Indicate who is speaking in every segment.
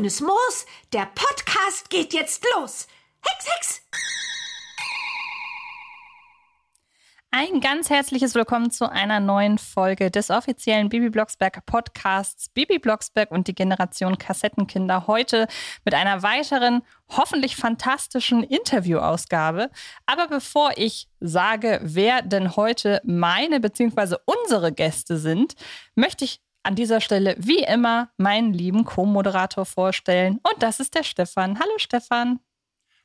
Speaker 1: Grünes Moos. Der Podcast geht jetzt los. Hex, Hex!
Speaker 2: Ein ganz herzliches Willkommen zu einer neuen Folge des offiziellen Bibi Blocksberg Podcasts Bibi Blocksberg und die Generation Kassettenkinder. Heute mit einer weiteren, hoffentlich fantastischen Interviewausgabe. Aber bevor ich sage, wer denn heute meine bzw. unsere Gäste sind, möchte ich an dieser Stelle wie immer meinen lieben Co-Moderator vorstellen. Und das ist der Stefan. Hallo Stefan.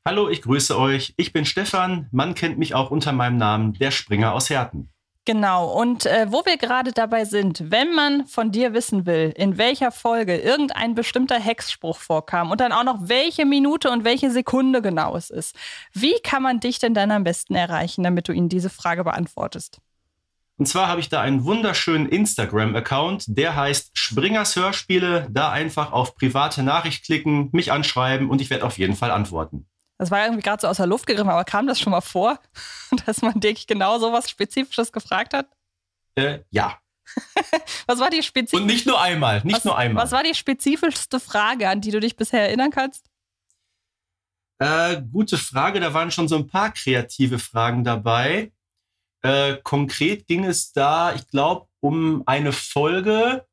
Speaker 3: Hallo, ich grüße euch. Ich bin Stefan. Man kennt mich auch unter meinem Namen, der Springer aus Herten.
Speaker 2: Genau, und äh, wo wir gerade dabei sind, wenn man von dir wissen will, in welcher Folge irgendein bestimmter Hexspruch vorkam und dann auch noch welche Minute und welche Sekunde genau es ist, wie kann man dich denn dann am besten erreichen, damit du ihnen diese Frage beantwortest?
Speaker 3: Und zwar habe ich da einen wunderschönen Instagram-Account, der heißt Springers Hörspiele. Da einfach auf private Nachricht klicken, mich anschreiben und ich werde auf jeden Fall antworten.
Speaker 2: Das war irgendwie gerade so aus der Luft gegriffen, aber kam das schon mal vor, dass man dich genau so was Spezifisches gefragt hat?
Speaker 3: Äh, ja.
Speaker 2: was war die spezifischste?
Speaker 3: Und nicht nur einmal, nicht
Speaker 2: was,
Speaker 3: nur einmal.
Speaker 2: Was war die spezifischste Frage, an die du dich bisher erinnern kannst?
Speaker 3: Äh, gute Frage, da waren schon so ein paar kreative Fragen dabei. Äh, konkret ging es da, ich glaube, um eine Folge,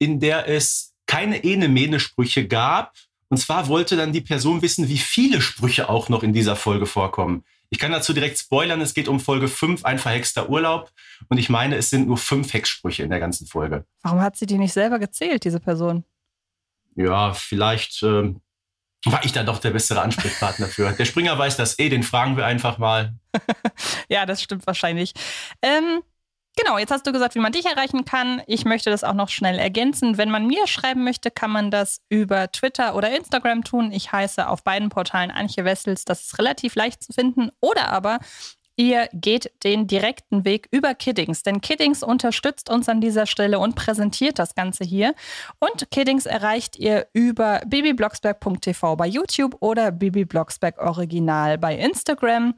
Speaker 3: in der es keine Ene-Mene-Sprüche gab, und zwar wollte dann die Person wissen, wie viele Sprüche auch noch in dieser Folge vorkommen. Ich kann dazu direkt spoilern, es geht um Folge 5, ein verhexter Urlaub. Und ich meine, es sind nur fünf Hexsprüche in der ganzen Folge.
Speaker 2: Warum hat sie die nicht selber gezählt, diese Person?
Speaker 3: Ja, vielleicht ähm, war ich da doch der bessere Ansprechpartner für. Der Springer weiß das eh, den fragen wir einfach mal.
Speaker 2: ja, das stimmt wahrscheinlich. Ähm, Genau, jetzt hast du gesagt, wie man dich erreichen kann. Ich möchte das auch noch schnell ergänzen. Wenn man mir schreiben möchte, kann man das über Twitter oder Instagram tun. Ich heiße auf beiden Portalen Anche Wessels. Das ist relativ leicht zu finden. Oder aber ihr geht den direkten Weg über Kiddings. Denn Kiddings unterstützt uns an dieser Stelle und präsentiert das Ganze hier. Und Kiddings erreicht ihr über bibiblocksberg.tv bei YouTube oder bibiblocksberg Original bei Instagram.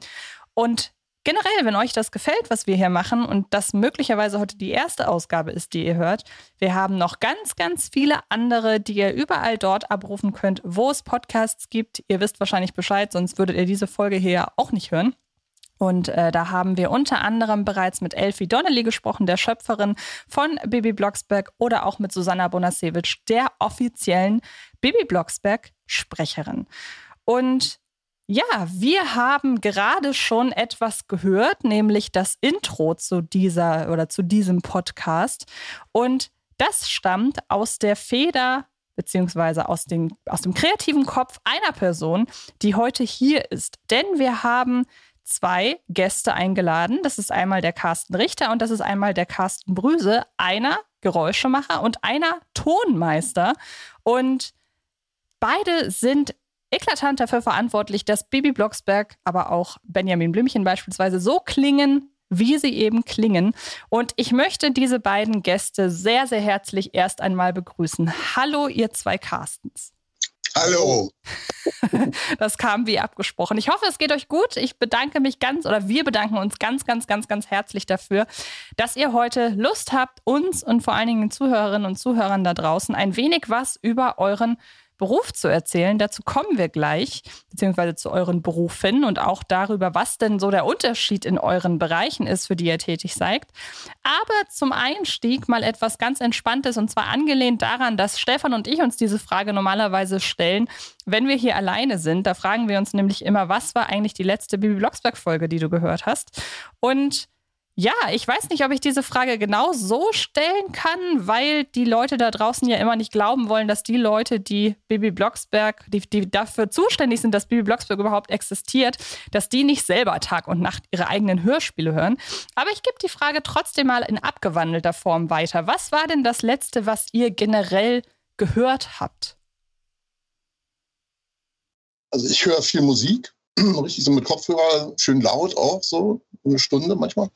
Speaker 2: Und Generell, wenn euch das gefällt, was wir hier machen und das möglicherweise heute die erste Ausgabe ist, die ihr hört, wir haben noch ganz, ganz viele andere, die ihr überall dort abrufen könnt, wo es Podcasts gibt. Ihr wisst wahrscheinlich Bescheid, sonst würdet ihr diese Folge hier auch nicht hören. Und äh, da haben wir unter anderem bereits mit Elfie Donnelly gesprochen, der Schöpferin von Bibi Blocksberg, oder auch mit Susanna Bonasewitsch, der offiziellen Bibi Blocksberg-Sprecherin. Und ja, wir haben gerade schon etwas gehört, nämlich das Intro zu dieser oder zu diesem Podcast. Und das stammt aus der Feder beziehungsweise aus, den, aus dem kreativen Kopf einer Person, die heute hier ist. Denn wir haben zwei Gäste eingeladen. Das ist einmal der Carsten Richter und das ist einmal der Carsten Brüse. Einer Geräuschemacher und einer Tonmeister. Und beide sind eklatant dafür verantwortlich, dass Bibi Blocksberg, aber auch Benjamin Blümchen beispielsweise so klingen, wie sie eben klingen. Und ich möchte diese beiden Gäste sehr, sehr herzlich erst einmal begrüßen. Hallo, ihr zwei Carstens.
Speaker 4: Hallo.
Speaker 2: Das kam wie abgesprochen. Ich hoffe, es geht euch gut. Ich bedanke mich ganz oder wir bedanken uns ganz, ganz, ganz, ganz herzlich dafür, dass ihr heute Lust habt, uns und vor allen Dingen den Zuhörerinnen und Zuhörern da draußen ein wenig was über euren Beruf zu erzählen. Dazu kommen wir gleich, beziehungsweise zu euren Berufen und auch darüber, was denn so der Unterschied in euren Bereichen ist, für die ihr tätig seid. Aber zum Einstieg mal etwas ganz Entspanntes und zwar angelehnt daran, dass Stefan und ich uns diese Frage normalerweise stellen, wenn wir hier alleine sind. Da fragen wir uns nämlich immer, was war eigentlich die letzte Bibi Blocksberg-Folge, die du gehört hast? Und ja, ich weiß nicht, ob ich diese Frage genau so stellen kann, weil die Leute da draußen ja immer nicht glauben wollen, dass die Leute, die Bibi Blocksberg, die, die dafür zuständig sind, dass Bibi Blocksberg überhaupt existiert, dass die nicht selber Tag und Nacht ihre eigenen Hörspiele hören. Aber ich gebe die Frage trotzdem mal in abgewandelter Form weiter. Was war denn das Letzte, was ihr generell gehört habt?
Speaker 4: Also ich höre viel Musik richtig so mit Kopfhörer, schön laut auch so, eine Stunde manchmal.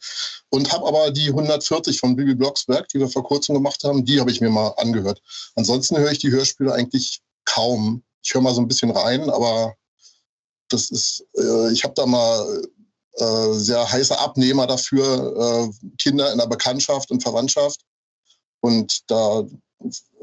Speaker 4: Und habe aber die 140 von Bibi Blocksberg, die wir vor kurzem gemacht haben, die habe ich mir mal angehört. Ansonsten höre ich die Hörspiele eigentlich kaum. Ich höre mal so ein bisschen rein, aber das ist, äh, ich habe da mal äh, sehr heiße Abnehmer dafür, äh, Kinder in der Bekanntschaft und Verwandtschaft. Und da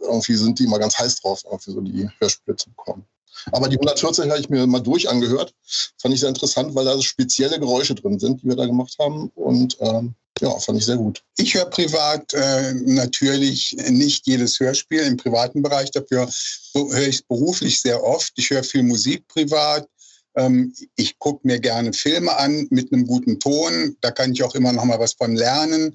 Speaker 4: irgendwie sind die immer ganz heiß drauf, irgendwie so die Hörspiele zu bekommen. Aber die 140 habe ich mir mal durch angehört. Fand ich sehr interessant, weil da spezielle Geräusche drin sind, die wir da gemacht haben. Und ähm, ja, fand ich sehr gut.
Speaker 5: Ich höre privat äh, natürlich nicht jedes Hörspiel im privaten Bereich. Dafür höre ich es beruflich sehr oft. Ich höre viel Musik privat. Ähm, ich gucke mir gerne Filme an mit einem guten Ton. Da kann ich auch immer noch mal was von lernen.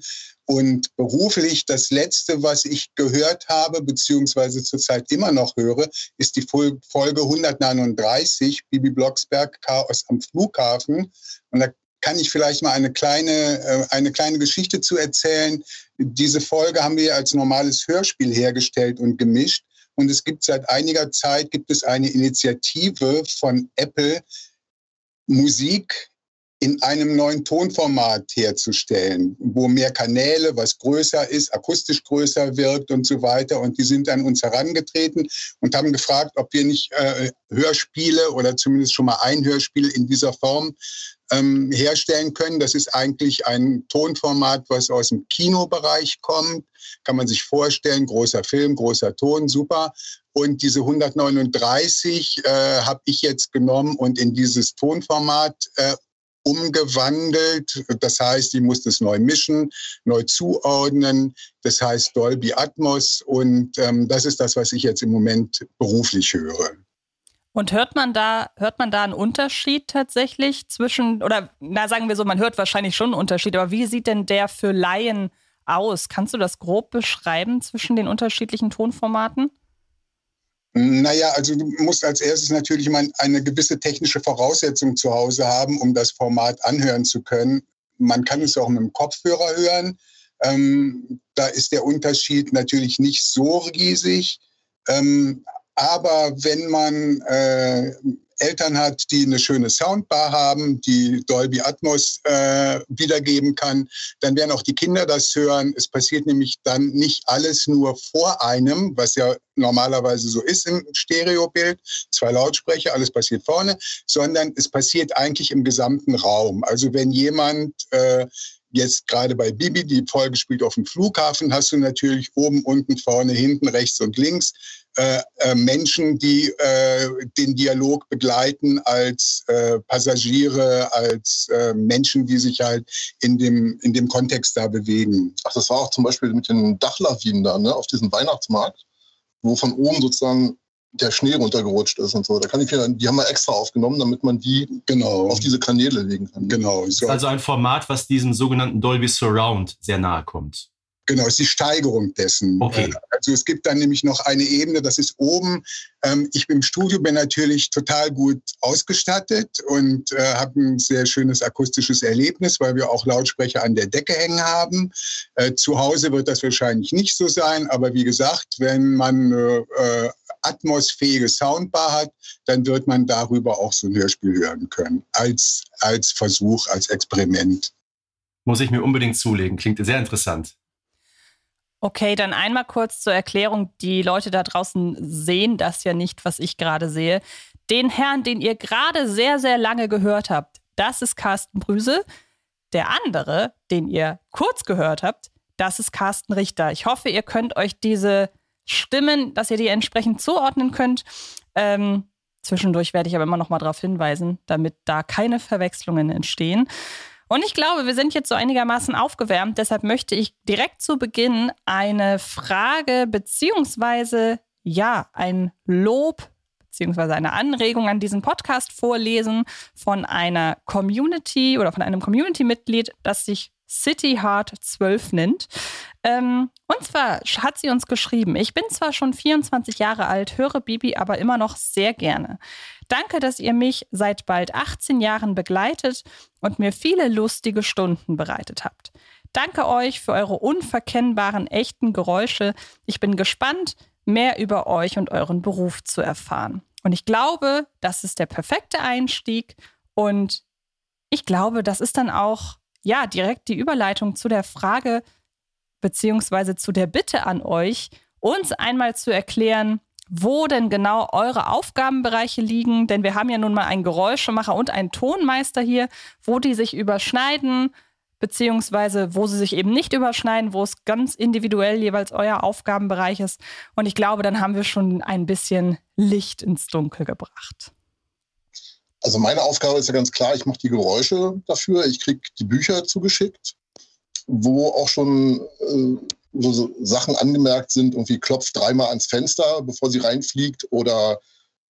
Speaker 5: Und beruflich, das Letzte, was ich gehört habe, beziehungsweise zurzeit immer noch höre, ist die Folge 139, Bibi Blocksberg, Chaos am Flughafen. Und da kann ich vielleicht mal eine kleine, äh, eine kleine Geschichte zu erzählen. Diese Folge haben wir als normales Hörspiel hergestellt und gemischt. Und es gibt seit einiger Zeit gibt es eine Initiative von Apple, Musik in einem neuen Tonformat herzustellen, wo mehr Kanäle, was größer ist, akustisch größer wirkt und so weiter. Und die sind an uns herangetreten und haben gefragt, ob wir nicht äh, Hörspiele oder zumindest schon mal ein Hörspiel in dieser Form ähm, herstellen können. Das ist eigentlich ein Tonformat, was aus dem Kinobereich kommt. Kann man sich vorstellen, großer Film, großer Ton, super. Und diese 139 äh, habe ich jetzt genommen und in dieses Tonformat äh, umgewandelt. Das heißt, ich muss das neu mischen, neu zuordnen. Das heißt Dolby Atmos. Und ähm, das ist das, was ich jetzt im Moment beruflich höre.
Speaker 2: Und hört man da, hört man da einen Unterschied tatsächlich zwischen, oder na sagen wir so, man hört wahrscheinlich schon einen Unterschied, aber wie sieht denn der für Laien aus? Kannst du das grob beschreiben zwischen den unterschiedlichen Tonformaten?
Speaker 5: Naja, also du musst als erstes natürlich mal eine gewisse technische Voraussetzung zu Hause haben, um das Format anhören zu können. Man kann es auch mit dem Kopfhörer hören. Ähm, da ist der Unterschied natürlich nicht so riesig. Ähm, aber wenn man äh, Eltern hat, die eine schöne Soundbar haben, die Dolby Atmos äh, wiedergeben kann, dann werden auch die Kinder das hören. Es passiert nämlich dann nicht alles nur vor einem, was ja normalerweise so ist im Stereobild, zwei Lautsprecher, alles passiert vorne, sondern es passiert eigentlich im gesamten Raum. Also wenn jemand äh, jetzt gerade bei Bibi, die Folge spielt auf dem Flughafen, hast du natürlich oben, unten, vorne, hinten, rechts und links äh, äh, Menschen, die äh, den Dialog begleiten als äh, Passagiere, als äh, Menschen, die sich halt in dem, in dem Kontext da bewegen.
Speaker 4: Ach, das war auch zum Beispiel mit den Dachlawinen da, ne, auf diesem Weihnachtsmarkt, wo von oben sozusagen der Schnee runtergerutscht ist und so. Da kann ich die haben wir extra aufgenommen, damit man die
Speaker 5: genau.
Speaker 4: auf diese Kanäle legen kann.
Speaker 3: Genau. Das ist also ein Format, was diesem sogenannten Dolby Surround sehr nahe kommt.
Speaker 5: Genau, ist die Steigerung dessen.
Speaker 3: Okay.
Speaker 5: Äh, also es gibt dann nämlich noch eine Ebene, das ist oben. Ähm, ich im Studio bin natürlich total gut ausgestattet und äh, habe ein sehr schönes akustisches Erlebnis, weil wir auch Lautsprecher an der Decke hängen haben. Äh, zu Hause wird das wahrscheinlich nicht so sein, aber wie gesagt, wenn man äh, atmosphärische Soundbar hat, dann wird man darüber auch so ein Hörspiel hören können. Als, als Versuch, als Experiment.
Speaker 3: Muss ich mir unbedingt zulegen. Klingt sehr interessant.
Speaker 2: Okay, dann einmal kurz zur Erklärung. Die Leute da draußen sehen das ja nicht, was ich gerade sehe. Den Herrn, den ihr gerade sehr, sehr lange gehört habt, das ist Carsten Brüse. Der andere, den ihr kurz gehört habt, das ist Carsten Richter. Ich hoffe, ihr könnt euch diese Stimmen, dass ihr die entsprechend zuordnen könnt. Ähm, zwischendurch werde ich aber immer noch mal darauf hinweisen, damit da keine Verwechslungen entstehen. Und ich glaube, wir sind jetzt so einigermaßen aufgewärmt. Deshalb möchte ich direkt zu Beginn eine Frage beziehungsweise ja, ein Lob beziehungsweise eine Anregung an diesen Podcast vorlesen von einer Community oder von einem Community-Mitglied, das sich City Heart 12 nennt. Ähm, und zwar hat sie uns geschrieben, ich bin zwar schon 24 Jahre alt, höre Bibi aber immer noch sehr gerne. Danke, dass ihr mich seit bald 18 Jahren begleitet und mir viele lustige Stunden bereitet habt. Danke euch für eure unverkennbaren, echten Geräusche. Ich bin gespannt, mehr über euch und euren Beruf zu erfahren. Und ich glaube, das ist der perfekte Einstieg. Und ich glaube, das ist dann auch, ja, direkt die Überleitung zu der Frage, beziehungsweise zu der Bitte an euch, uns einmal zu erklären, wo denn genau eure Aufgabenbereiche liegen, denn wir haben ja nun mal einen Geräuschemacher und einen Tonmeister hier, wo die sich überschneiden, beziehungsweise wo sie sich eben nicht überschneiden, wo es ganz individuell jeweils euer Aufgabenbereich ist. Und ich glaube, dann haben wir schon ein bisschen Licht ins Dunkel gebracht.
Speaker 4: Also meine Aufgabe ist ja ganz klar, ich mache die Geräusche dafür, ich kriege die Bücher zugeschickt, wo auch schon äh, so Sachen angemerkt sind, irgendwie klopft dreimal ans Fenster, bevor sie reinfliegt oder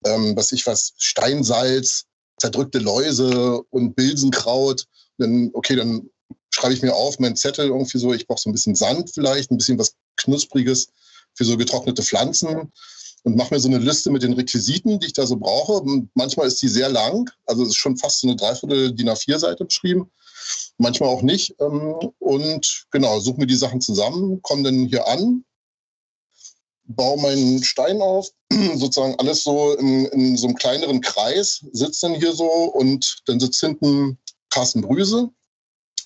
Speaker 4: ähm, was ich was, Steinsalz, zerdrückte Läuse und Bilsenkraut. Dann, okay, dann schreibe ich mir auf meinen Zettel irgendwie so, ich brauche so ein bisschen Sand vielleicht, ein bisschen was Knuspriges für so getrocknete Pflanzen und mache mir so eine Liste mit den Requisiten, die ich da so brauche. Und manchmal ist die sehr lang, also es ist schon fast so eine Dreiviertel DIN A4-Seite beschrieben, manchmal auch nicht. Ähm, und genau, suche mir die Sachen zusammen, komme dann hier an, baue meinen Stein auf, sozusagen alles so in, in so einem kleineren Kreis, sitzt dann hier so und dann sitzt hinten Carsten Brüse,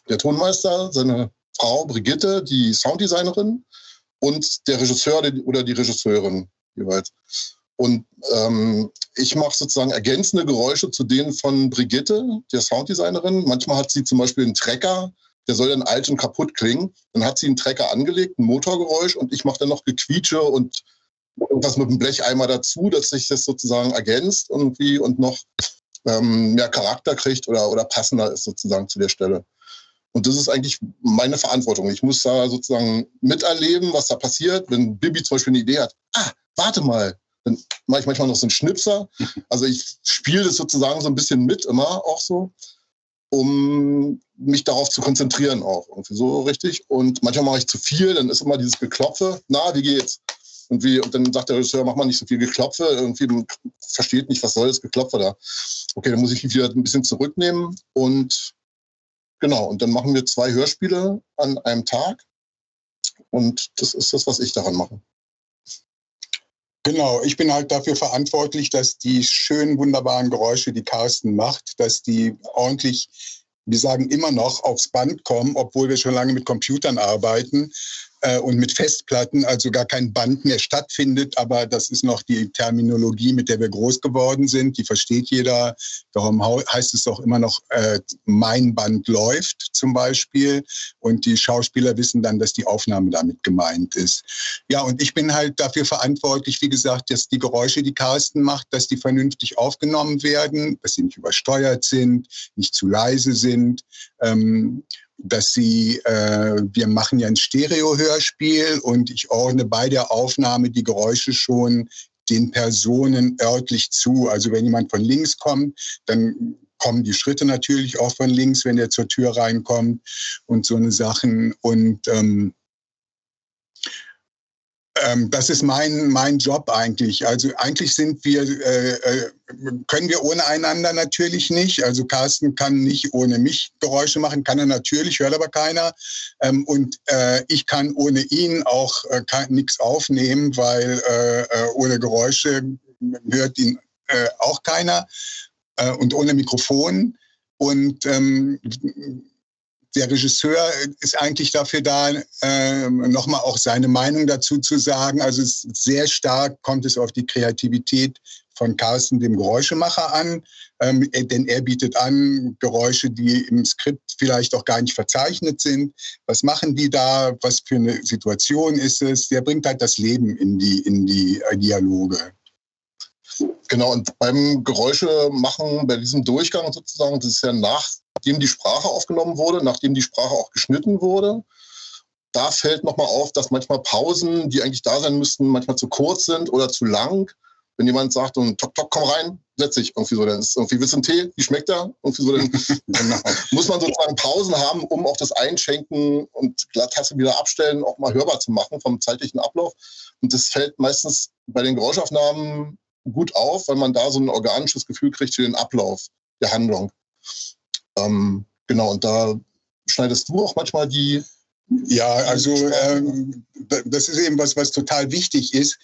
Speaker 4: der Tonmeister, seine Frau Brigitte, die Sounddesignerin und der Regisseur oder die Regisseurin jeweils. Und ähm, ich mache sozusagen ergänzende Geräusche zu denen von Brigitte, der Sounddesignerin. Manchmal hat sie zum Beispiel einen Trecker, der soll dann alt und kaputt klingen. Dann hat sie einen Trecker angelegt, ein Motorgeräusch und ich mache dann noch Gequietsche und irgendwas mit dem Blecheimer dazu, dass sich das sozusagen ergänzt irgendwie und noch ähm, mehr Charakter kriegt oder, oder passender ist sozusagen zu der Stelle. Und das ist eigentlich meine Verantwortung. Ich muss da sozusagen miterleben, was da passiert. Wenn Bibi zum Beispiel eine Idee hat, ah, warte mal, dann mache ich manchmal noch so einen Schnipser. Also ich spiele das sozusagen so ein bisschen mit, immer auch so, um mich darauf zu konzentrieren auch irgendwie so richtig. Und manchmal mache ich zu viel, dann ist immer dieses Geklopfe, na, wie geht's? Und, wie, und dann sagt der Regisseur, mach mal nicht so viel Geklopfe, irgendwie versteht nicht, was soll das Geklopfe da. Okay, dann muss ich mich wieder ein bisschen zurücknehmen und genau, und dann machen wir zwei Hörspiele an einem Tag. Und das ist das, was ich daran mache.
Speaker 5: Genau, ich bin halt dafür verantwortlich, dass die schönen, wunderbaren Geräusche, die Carsten macht, dass die ordentlich, wir sagen immer noch, aufs Band kommen, obwohl wir schon lange mit Computern arbeiten äh, und mit Festplatten, also gar kein Band mehr stattfindet. Aber das ist noch die Terminologie, mit der wir groß geworden sind. Die versteht jeder. Darum heißt es auch immer noch, äh, mein Band läuft zum Beispiel. Und die Schauspieler wissen dann, dass die Aufnahme damit gemeint ist. Ja, und ich bin halt dafür verantwortlich, wie gesagt, dass die Geräusche, die Carsten macht, dass die vernünftig aufgenommen werden, dass sie nicht übersteuert sind, nicht zu leise sind. Ähm, dass sie, äh, wir machen ja ein Stereo-Hörspiel und ich ordne bei der Aufnahme die Geräusche schon den Personen örtlich zu. Also wenn jemand von links kommt, dann kommen die Schritte natürlich auch von links, wenn er zur Tür reinkommt und so eine Sachen. Und ähm, ähm, das ist mein, mein Job eigentlich. Also eigentlich sind wir, äh, äh, können wir ohne einander natürlich nicht. Also Carsten kann nicht ohne mich Geräusche machen, kann er natürlich, hört aber keiner. Ähm, und äh, ich kann ohne ihn auch äh, nichts aufnehmen, weil äh, äh, ohne Geräusche hört ihn auch keiner und ohne Mikrofon. Und ähm, der Regisseur ist eigentlich dafür da, äh, nochmal auch seine Meinung dazu zu sagen. Also sehr stark kommt es auf die Kreativität von Carsten, dem Geräuschemacher, an. Ähm, denn er bietet an Geräusche, die im Skript vielleicht auch gar nicht verzeichnet sind. Was machen die da? Was für eine Situation ist es? Der bringt halt das Leben in die, in die äh, Dialoge.
Speaker 4: Genau, und beim Geräusche machen, bei diesem Durchgang sozusagen, das ist ja nach nachdem die Sprache aufgenommen wurde, nachdem die Sprache auch geschnitten wurde, da fällt nochmal auf, dass manchmal Pausen, die eigentlich da sein müssten, manchmal zu kurz sind oder zu lang. Wenn jemand sagt, und tok, tok, komm rein, setz dich irgendwie so, dann ist irgendwie, willst du einen Tee? Wie schmeckt der? Irgendwie so, dann, muss man sozusagen Pausen haben, um auch das Einschenken und Tasse wieder abstellen auch mal hörbar zu machen vom zeitlichen Ablauf. Und das fällt meistens bei den Geräuschaufnahmen gut auf, weil man da so ein organisches Gefühl kriegt für den Ablauf der Handlung. Ähm, genau, und da schneidest du auch manchmal die.
Speaker 5: Ja, also ähm, das ist eben was, was total wichtig ist.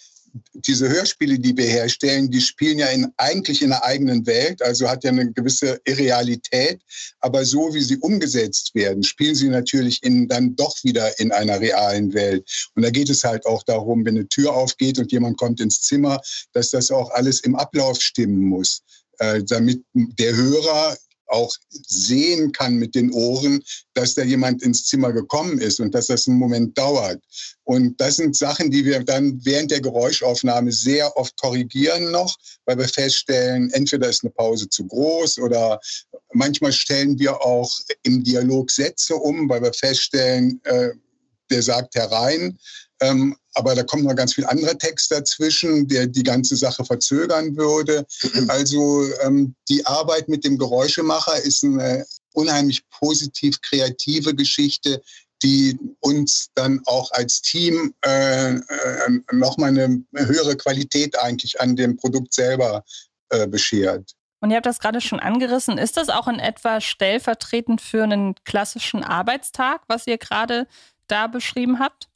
Speaker 5: Diese Hörspiele, die wir herstellen, die spielen ja in, eigentlich in einer eigenen Welt, also hat ja eine gewisse Irrealität. Aber so wie sie umgesetzt werden, spielen sie natürlich in, dann doch wieder in einer realen Welt. Und da geht es halt auch darum, wenn eine Tür aufgeht und jemand kommt ins Zimmer, dass das auch alles im Ablauf stimmen muss, äh, damit der Hörer auch sehen kann mit den Ohren, dass da jemand ins Zimmer gekommen ist und dass das einen Moment dauert. Und das sind Sachen, die wir dann während der Geräuschaufnahme sehr oft korrigieren noch, weil wir feststellen, entweder ist eine Pause zu groß oder manchmal stellen wir auch im Dialog Sätze um, weil wir feststellen, äh, der sagt herein. Ähm, aber da kommt noch ganz viel anderer Text dazwischen, der die ganze Sache verzögern würde. Also ähm, die Arbeit mit dem Geräuschemacher ist eine unheimlich positiv kreative Geschichte, die uns dann auch als Team äh, äh, nochmal eine höhere Qualität eigentlich an dem Produkt selber äh, beschert.
Speaker 2: Und ihr habt das gerade schon angerissen. Ist das auch in etwa stellvertretend für einen klassischen Arbeitstag, was ihr gerade da beschrieben habt?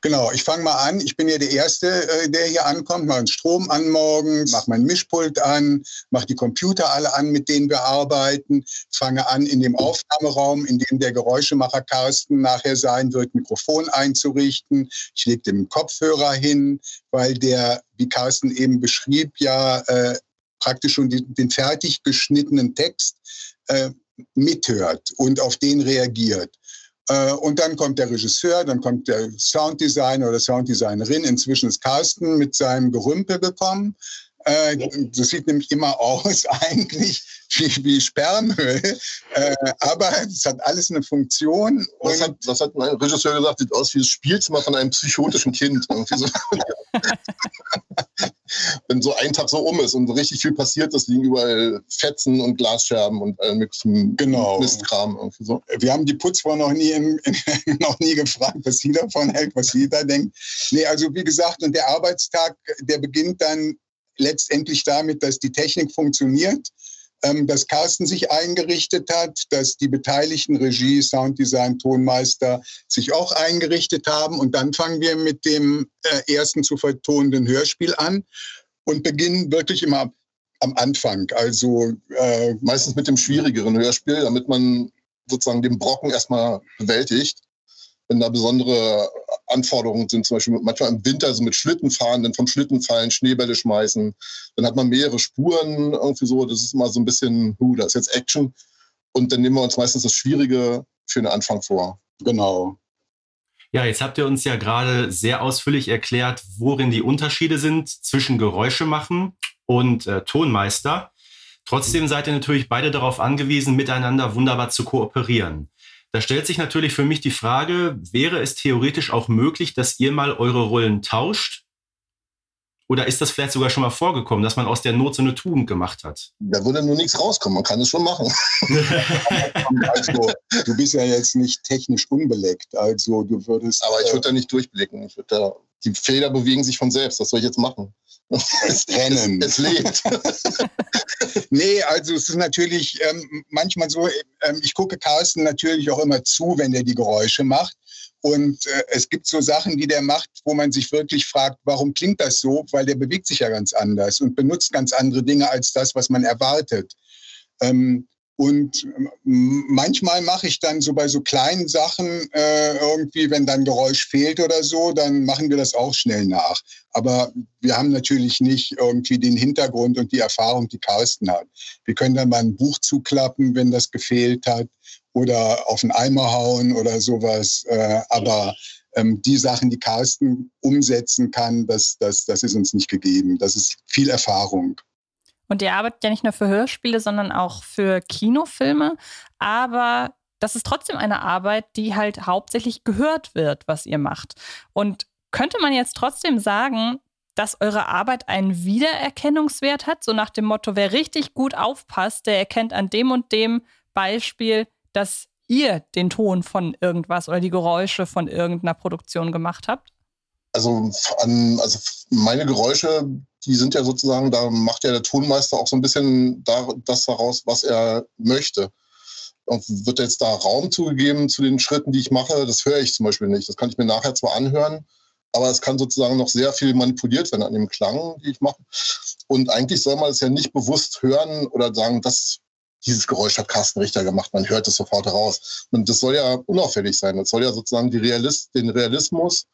Speaker 5: Genau, ich fange mal an. Ich bin ja der Erste, äh, der hier ankommt, mache den Strom an morgens, mache mein Mischpult an, mache die Computer alle an, mit denen wir arbeiten, fange an, in dem Aufnahmeraum, in dem der Geräuschemacher Carsten nachher sein wird, Mikrofon einzurichten. Ich lege den Kopfhörer hin, weil der, wie Carsten eben beschrieb, ja äh, praktisch schon die, den fertig geschnittenen Text äh, mithört und auf den reagiert. Äh, und dann kommt der Regisseur, dann kommt der Sounddesigner oder Sounddesignerin. Inzwischen ist Carsten mit seinem Gerümpel gekommen. Äh, das sieht nämlich immer aus eigentlich wie, wie Sperrmüll. Äh, aber es hat alles eine Funktion.
Speaker 4: Was hat, was hat mein Regisseur gesagt? Sieht aus wie das Spielzimmer von einem psychotischen Kind. So. Wenn so ein Tag so um ist und richtig viel passiert ist, liegen überall Fetzen und Glasscherben und all möglichen
Speaker 5: genau.
Speaker 4: Mistkram. Irgendwie so.
Speaker 5: Wir haben die Putzfrau noch nie, in, in, noch nie gefragt, was sie davon hält, was sie da denkt. Nee, also wie gesagt, und der Arbeitstag, der beginnt dann letztendlich damit, dass die Technik funktioniert ähm, dass Carsten sich eingerichtet hat, dass die beteiligten Regie, Sounddesign, Tonmeister sich auch eingerichtet haben. Und dann fangen wir mit dem äh, ersten zu vertonenden Hörspiel an und beginnen wirklich immer am Anfang. Also
Speaker 4: äh, meistens mit dem schwierigeren Hörspiel, damit man sozusagen den Brocken erstmal bewältigt wenn da besondere Anforderungen sind, zum Beispiel manchmal im Winter so mit Schlitten fahren, dann vom Schlitten fallen, Schneebälle schmeißen, dann hat man mehrere Spuren irgendwie so, das ist immer so ein bisschen, huh, das ist jetzt Action und dann nehmen wir uns meistens das Schwierige für den Anfang vor.
Speaker 5: Genau.
Speaker 3: Ja, jetzt habt ihr uns ja gerade sehr ausführlich erklärt, worin die Unterschiede sind zwischen Geräusche machen und äh, Tonmeister. Trotzdem seid ihr natürlich beide darauf angewiesen, miteinander wunderbar zu kooperieren. Da stellt sich natürlich für mich die Frage, wäre es theoretisch auch möglich, dass ihr mal eure Rollen tauscht? Oder ist das vielleicht sogar schon mal vorgekommen, dass man aus der Not so eine Tugend gemacht hat?
Speaker 4: Da würde nur nichts rauskommen, man kann es schon machen.
Speaker 5: also, du bist ja jetzt nicht technisch unbeleckt, also du würdest.
Speaker 4: Aber ich würde da nicht durchblicken. Ich würde da, die Feder bewegen sich von selbst. Was soll ich jetzt machen?
Speaker 5: Es trennen.
Speaker 4: Es, es lebt.
Speaker 5: nee, also es ist natürlich ähm, manchmal so, ähm, ich gucke Carsten natürlich auch immer zu, wenn er die Geräusche macht. Und äh, es gibt so Sachen, die der macht, wo man sich wirklich fragt, warum klingt das so? Weil der bewegt sich ja ganz anders und benutzt ganz andere Dinge als das, was man erwartet. Ähm, und manchmal mache ich dann so bei so kleinen Sachen äh, irgendwie, wenn dann Geräusch fehlt oder so, dann machen wir das auch schnell nach. Aber wir haben natürlich nicht irgendwie den Hintergrund und die Erfahrung, die Carsten hat. Wir können dann mal ein Buch zuklappen, wenn das gefehlt hat, oder auf den Eimer hauen oder sowas. Äh, aber ähm, die Sachen, die Carsten umsetzen kann, das, das, das ist uns nicht gegeben. Das ist viel Erfahrung.
Speaker 2: Und ihr arbeitet ja nicht nur für Hörspiele, sondern auch für Kinofilme. Aber das ist trotzdem eine Arbeit, die halt hauptsächlich gehört wird, was ihr macht. Und könnte man jetzt trotzdem sagen, dass eure Arbeit einen Wiedererkennungswert hat? So nach dem Motto, wer richtig gut aufpasst, der erkennt an dem und dem Beispiel, dass ihr den Ton von irgendwas oder die Geräusche von irgendeiner Produktion gemacht habt?
Speaker 4: Also, also meine Geräusche, die sind ja sozusagen, da macht ja der Tonmeister auch so ein bisschen da, das daraus, was er möchte. Und wird jetzt da Raum zugegeben zu den Schritten, die ich mache? Das höre ich zum Beispiel nicht. Das kann ich mir nachher zwar anhören, aber es kann sozusagen noch sehr viel manipuliert werden an dem Klang, die ich mache. Und eigentlich soll man es ja nicht bewusst hören oder sagen, das, dieses Geräusch hat Carsten Richter gemacht, man hört es sofort heraus. Und das soll ja unauffällig sein. Das soll ja sozusagen Realist, den Realismus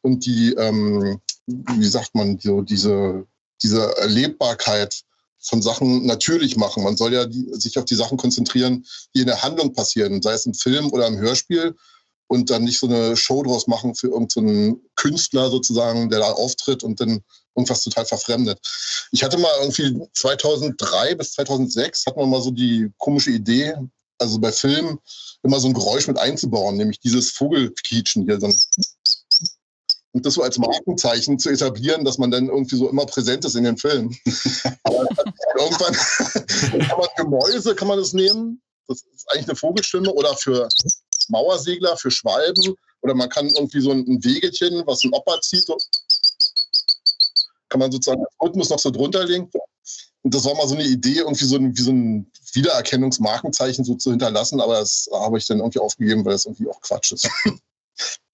Speaker 4: und die, ähm, wie sagt man, so diese, diese Erlebbarkeit von Sachen natürlich machen. Man soll ja die, sich auf die Sachen konzentrieren, die in der Handlung passieren, sei es im Film oder im Hörspiel und dann nicht so eine Show draus machen für irgendeinen so Künstler sozusagen, der da auftritt und dann irgendwas total verfremdet. Ich hatte mal irgendwie 2003 bis 2006 hatten wir mal so die komische Idee, also bei Filmen immer so ein Geräusch mit einzubauen, nämlich dieses Vogelquietschen hier. So und das so als Markenzeichen zu etablieren, dass man dann irgendwie so immer präsent ist in den Filmen. Aber irgendwann kann man für Mäuse kann man das nehmen. Das ist eigentlich eine Vogelstimme oder für Mauersegler, für Schwalben. Oder man kann irgendwie so ein Wegelchen, was ein Opa zieht, so, kann man sozusagen als Rhythmus noch so drunter legen. Und das war mal so eine Idee, irgendwie so ein, wie so ein Wiedererkennungsmarkenzeichen so zu hinterlassen, aber das habe ich dann irgendwie aufgegeben, weil das irgendwie auch Quatsch ist.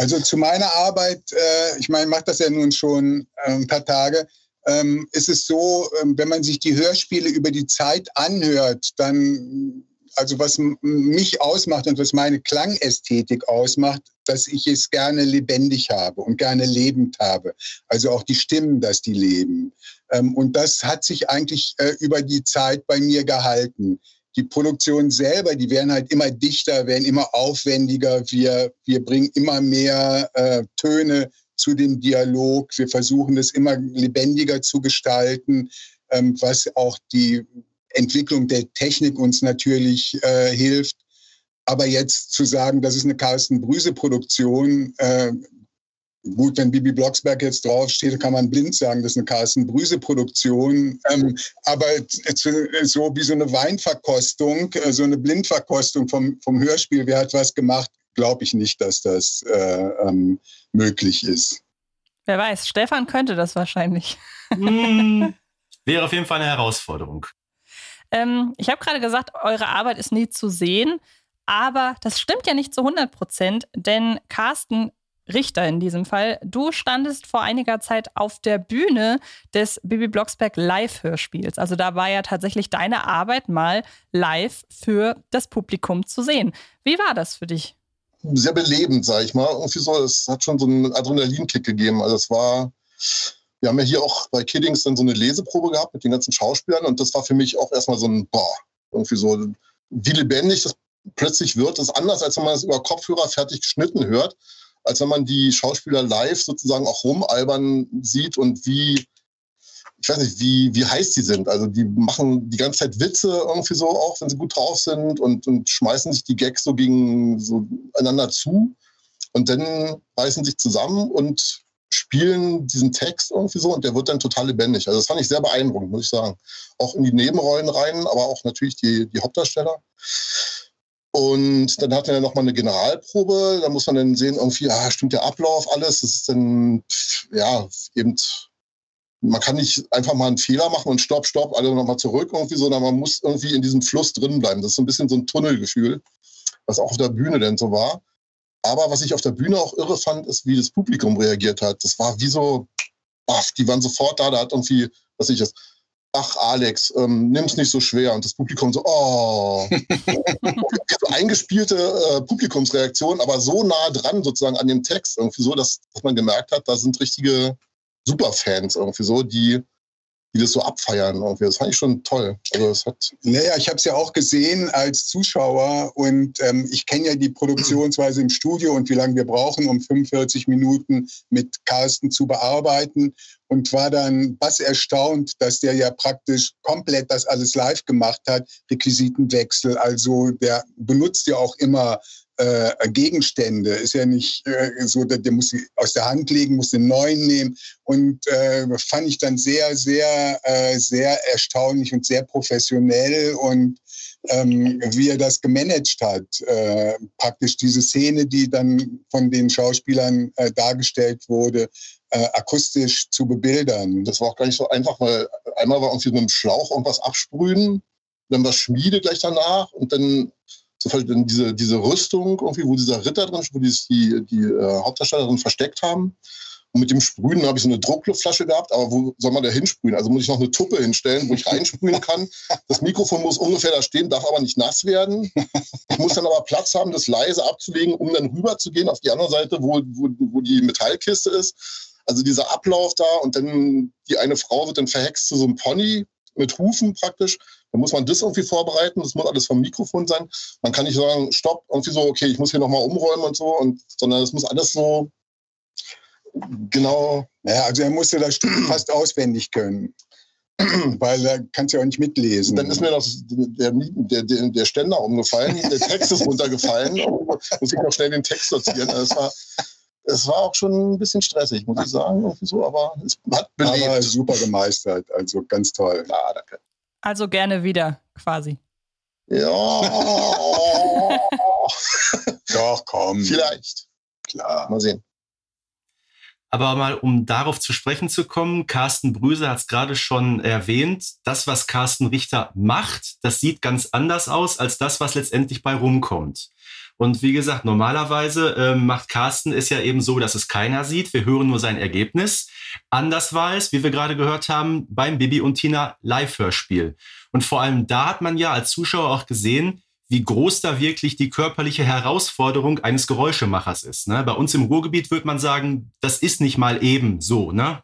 Speaker 5: Also zu meiner Arbeit, äh, ich meine, ich mache das ja nun schon äh, ein paar Tage, ähm, ist es so, äh, wenn man sich die Hörspiele über die Zeit anhört, dann, also was mich ausmacht und was meine Klangästhetik ausmacht, dass ich es gerne lebendig habe und gerne lebend habe. Also auch die Stimmen, dass die leben. Ähm, und das hat sich eigentlich äh, über die Zeit bei mir gehalten die Produktion selber, die werden halt immer dichter, werden immer aufwendiger. Wir, wir bringen immer mehr äh, Töne zu dem Dialog. Wir versuchen es immer lebendiger zu gestalten, ähm, was auch die Entwicklung der Technik uns natürlich äh, hilft. Aber jetzt zu sagen, das ist eine Carsten Brüse Produktion, äh, Gut, wenn Bibi Blocksberg jetzt draufsteht, kann man blind sagen, das ist eine Carsten Brüse-Produktion. Ähm, aber so wie so eine Weinverkostung, äh, so eine Blindverkostung vom, vom Hörspiel, wer hat was gemacht, glaube ich nicht, dass das äh, ähm, möglich ist.
Speaker 2: Wer weiß, Stefan könnte das wahrscheinlich.
Speaker 3: Hm, wäre auf jeden Fall eine Herausforderung.
Speaker 2: Ähm, ich habe gerade gesagt, eure Arbeit ist nie zu sehen. Aber das stimmt ja nicht zu 100 Prozent, denn Carsten Richter in diesem Fall. Du standest vor einiger Zeit auf der Bühne des Bibi Blocksberg Live-Hörspiels. Also da war ja tatsächlich deine Arbeit mal live für das Publikum zu sehen. Wie war das für dich?
Speaker 4: Sehr belebend, sag ich mal. Irgendwie so, es hat schon so einen Adrenalinkick gegeben. Also es war, wir haben ja hier auch bei Kiddings dann so eine Leseprobe gehabt mit den ganzen Schauspielern und das war für mich auch erstmal so ein, boah, irgendwie so, wie lebendig das plötzlich wird. Das ist anders, als wenn man es über Kopfhörer fertig geschnitten hört als wenn man die Schauspieler live sozusagen auch rumalbern sieht und wie, ich weiß nicht, wie, wie heiß die sind. Also die machen die ganze Zeit Witze irgendwie so auch, wenn sie gut drauf sind und, und schmeißen sich die Gags so gegen so einander zu und dann reißen sich zusammen und spielen diesen Text irgendwie so und der wird dann total lebendig. Also das fand ich sehr beeindruckend, muss ich sagen. Auch in die Nebenrollen rein, aber auch natürlich die, die Hauptdarsteller. Und dann hat er noch mal eine Generalprobe. Da muss man dann sehen, irgendwie, ah, stimmt der Ablauf, alles. Das ist dann, ja, eben, man kann nicht einfach mal einen Fehler machen und stopp, stopp, alle nochmal zurück irgendwie, sondern man muss irgendwie in diesem Fluss drin bleiben. Das ist so ein bisschen so ein Tunnelgefühl, was auch auf der Bühne denn so war. Aber was ich auf der Bühne auch irre fand, ist, wie das Publikum reagiert hat. Das war wie so, ach, die waren sofort da, da hat irgendwie, was ich das, ach Alex, ähm, nimm's nicht so schwer. Und das Publikum so, oh. so eingespielte äh, Publikumsreaktion, aber so nah dran sozusagen an dem Text, irgendwie so, dass, dass man gemerkt hat, da sind richtige Superfans irgendwie so, die die das so abfeiern. Irgendwie. Das fand ich schon toll. Also das hat
Speaker 5: naja, ich habe es ja auch gesehen als Zuschauer und ähm, ich kenne ja die Produktionsweise im Studio und wie lange wir brauchen, um 45 Minuten mit Carsten zu bearbeiten und war dann was erstaunt, dass der ja praktisch komplett das alles live gemacht hat, Requisitenwechsel. Also der benutzt ja auch immer äh, Gegenstände. Ist ja nicht äh, so, der, der muss aus der Hand legen, muss den neuen nehmen. Und äh, fand ich dann sehr, sehr, äh, sehr erstaunlich und sehr professionell und ähm, wie er das gemanagt hat. Äh, praktisch diese Szene, die dann von den Schauspielern äh, dargestellt wurde, äh, akustisch zu bebildern.
Speaker 4: Das war auch gar nicht so einfach, weil einmal war irgendwie mit einem Schlauch irgendwas absprühen, dann war Schmiede gleich danach und dann so diese, diese Rüstung irgendwie, wo dieser Ritter drin, wo die, die, die äh, Hauptdarsteller versteckt haben. Und mit dem Sprühen habe ich so eine Druckluftflasche gehabt, aber wo soll man da hinsprühen? Also muss ich noch eine Tuppe hinstellen, wo ich reinsprühen kann. Das Mikrofon muss ungefähr da stehen, darf aber nicht nass werden. Ich muss dann aber Platz haben, das leise abzulegen, um dann rüber zu gehen auf die andere Seite, wo, wo, wo die Metallkiste ist. Also dieser Ablauf da und dann die eine Frau wird dann verhext zu so einem Pony mit Hufen praktisch. Da muss man das irgendwie vorbereiten, das muss alles vom Mikrofon sein. Man kann nicht sagen, stopp, irgendwie so, okay, ich muss hier nochmal umräumen und so, und, sondern es muss alles so genau.
Speaker 5: Ja, also er musste das Stück fast auswendig können. Weil da kannst du ja auch nicht mitlesen.
Speaker 4: Dann ist mir noch der, der, der, der Ständer umgefallen, der Text ist runtergefallen. muss ich noch schnell den Text sortieren. Das war, es war auch schon ein bisschen stressig, muss ich sagen. Irgendwie so, aber es hat belebt. Aber
Speaker 5: super gemeistert, also ganz toll.
Speaker 4: Ja, danke.
Speaker 2: Also gerne wieder, quasi.
Speaker 4: Ja.
Speaker 5: Doch, komm.
Speaker 4: Vielleicht.
Speaker 5: Klar.
Speaker 4: Mal sehen.
Speaker 3: Aber mal, um darauf zu sprechen zu kommen, Carsten Brüse hat es gerade schon erwähnt, das, was Carsten Richter macht, das sieht ganz anders aus als das, was letztendlich bei rumkommt. Und wie gesagt, normalerweise äh, macht Carsten es ja eben so, dass es keiner sieht. Wir hören nur sein Ergebnis. Anders war es, wie wir gerade gehört haben, beim Bibi und Tina Live-Hörspiel. Und vor allem da hat man ja als Zuschauer auch gesehen, wie groß da wirklich die körperliche Herausforderung eines Geräuschemachers ist. Ne? Bei uns im Ruhrgebiet würde man sagen, das ist nicht mal eben so. Ne?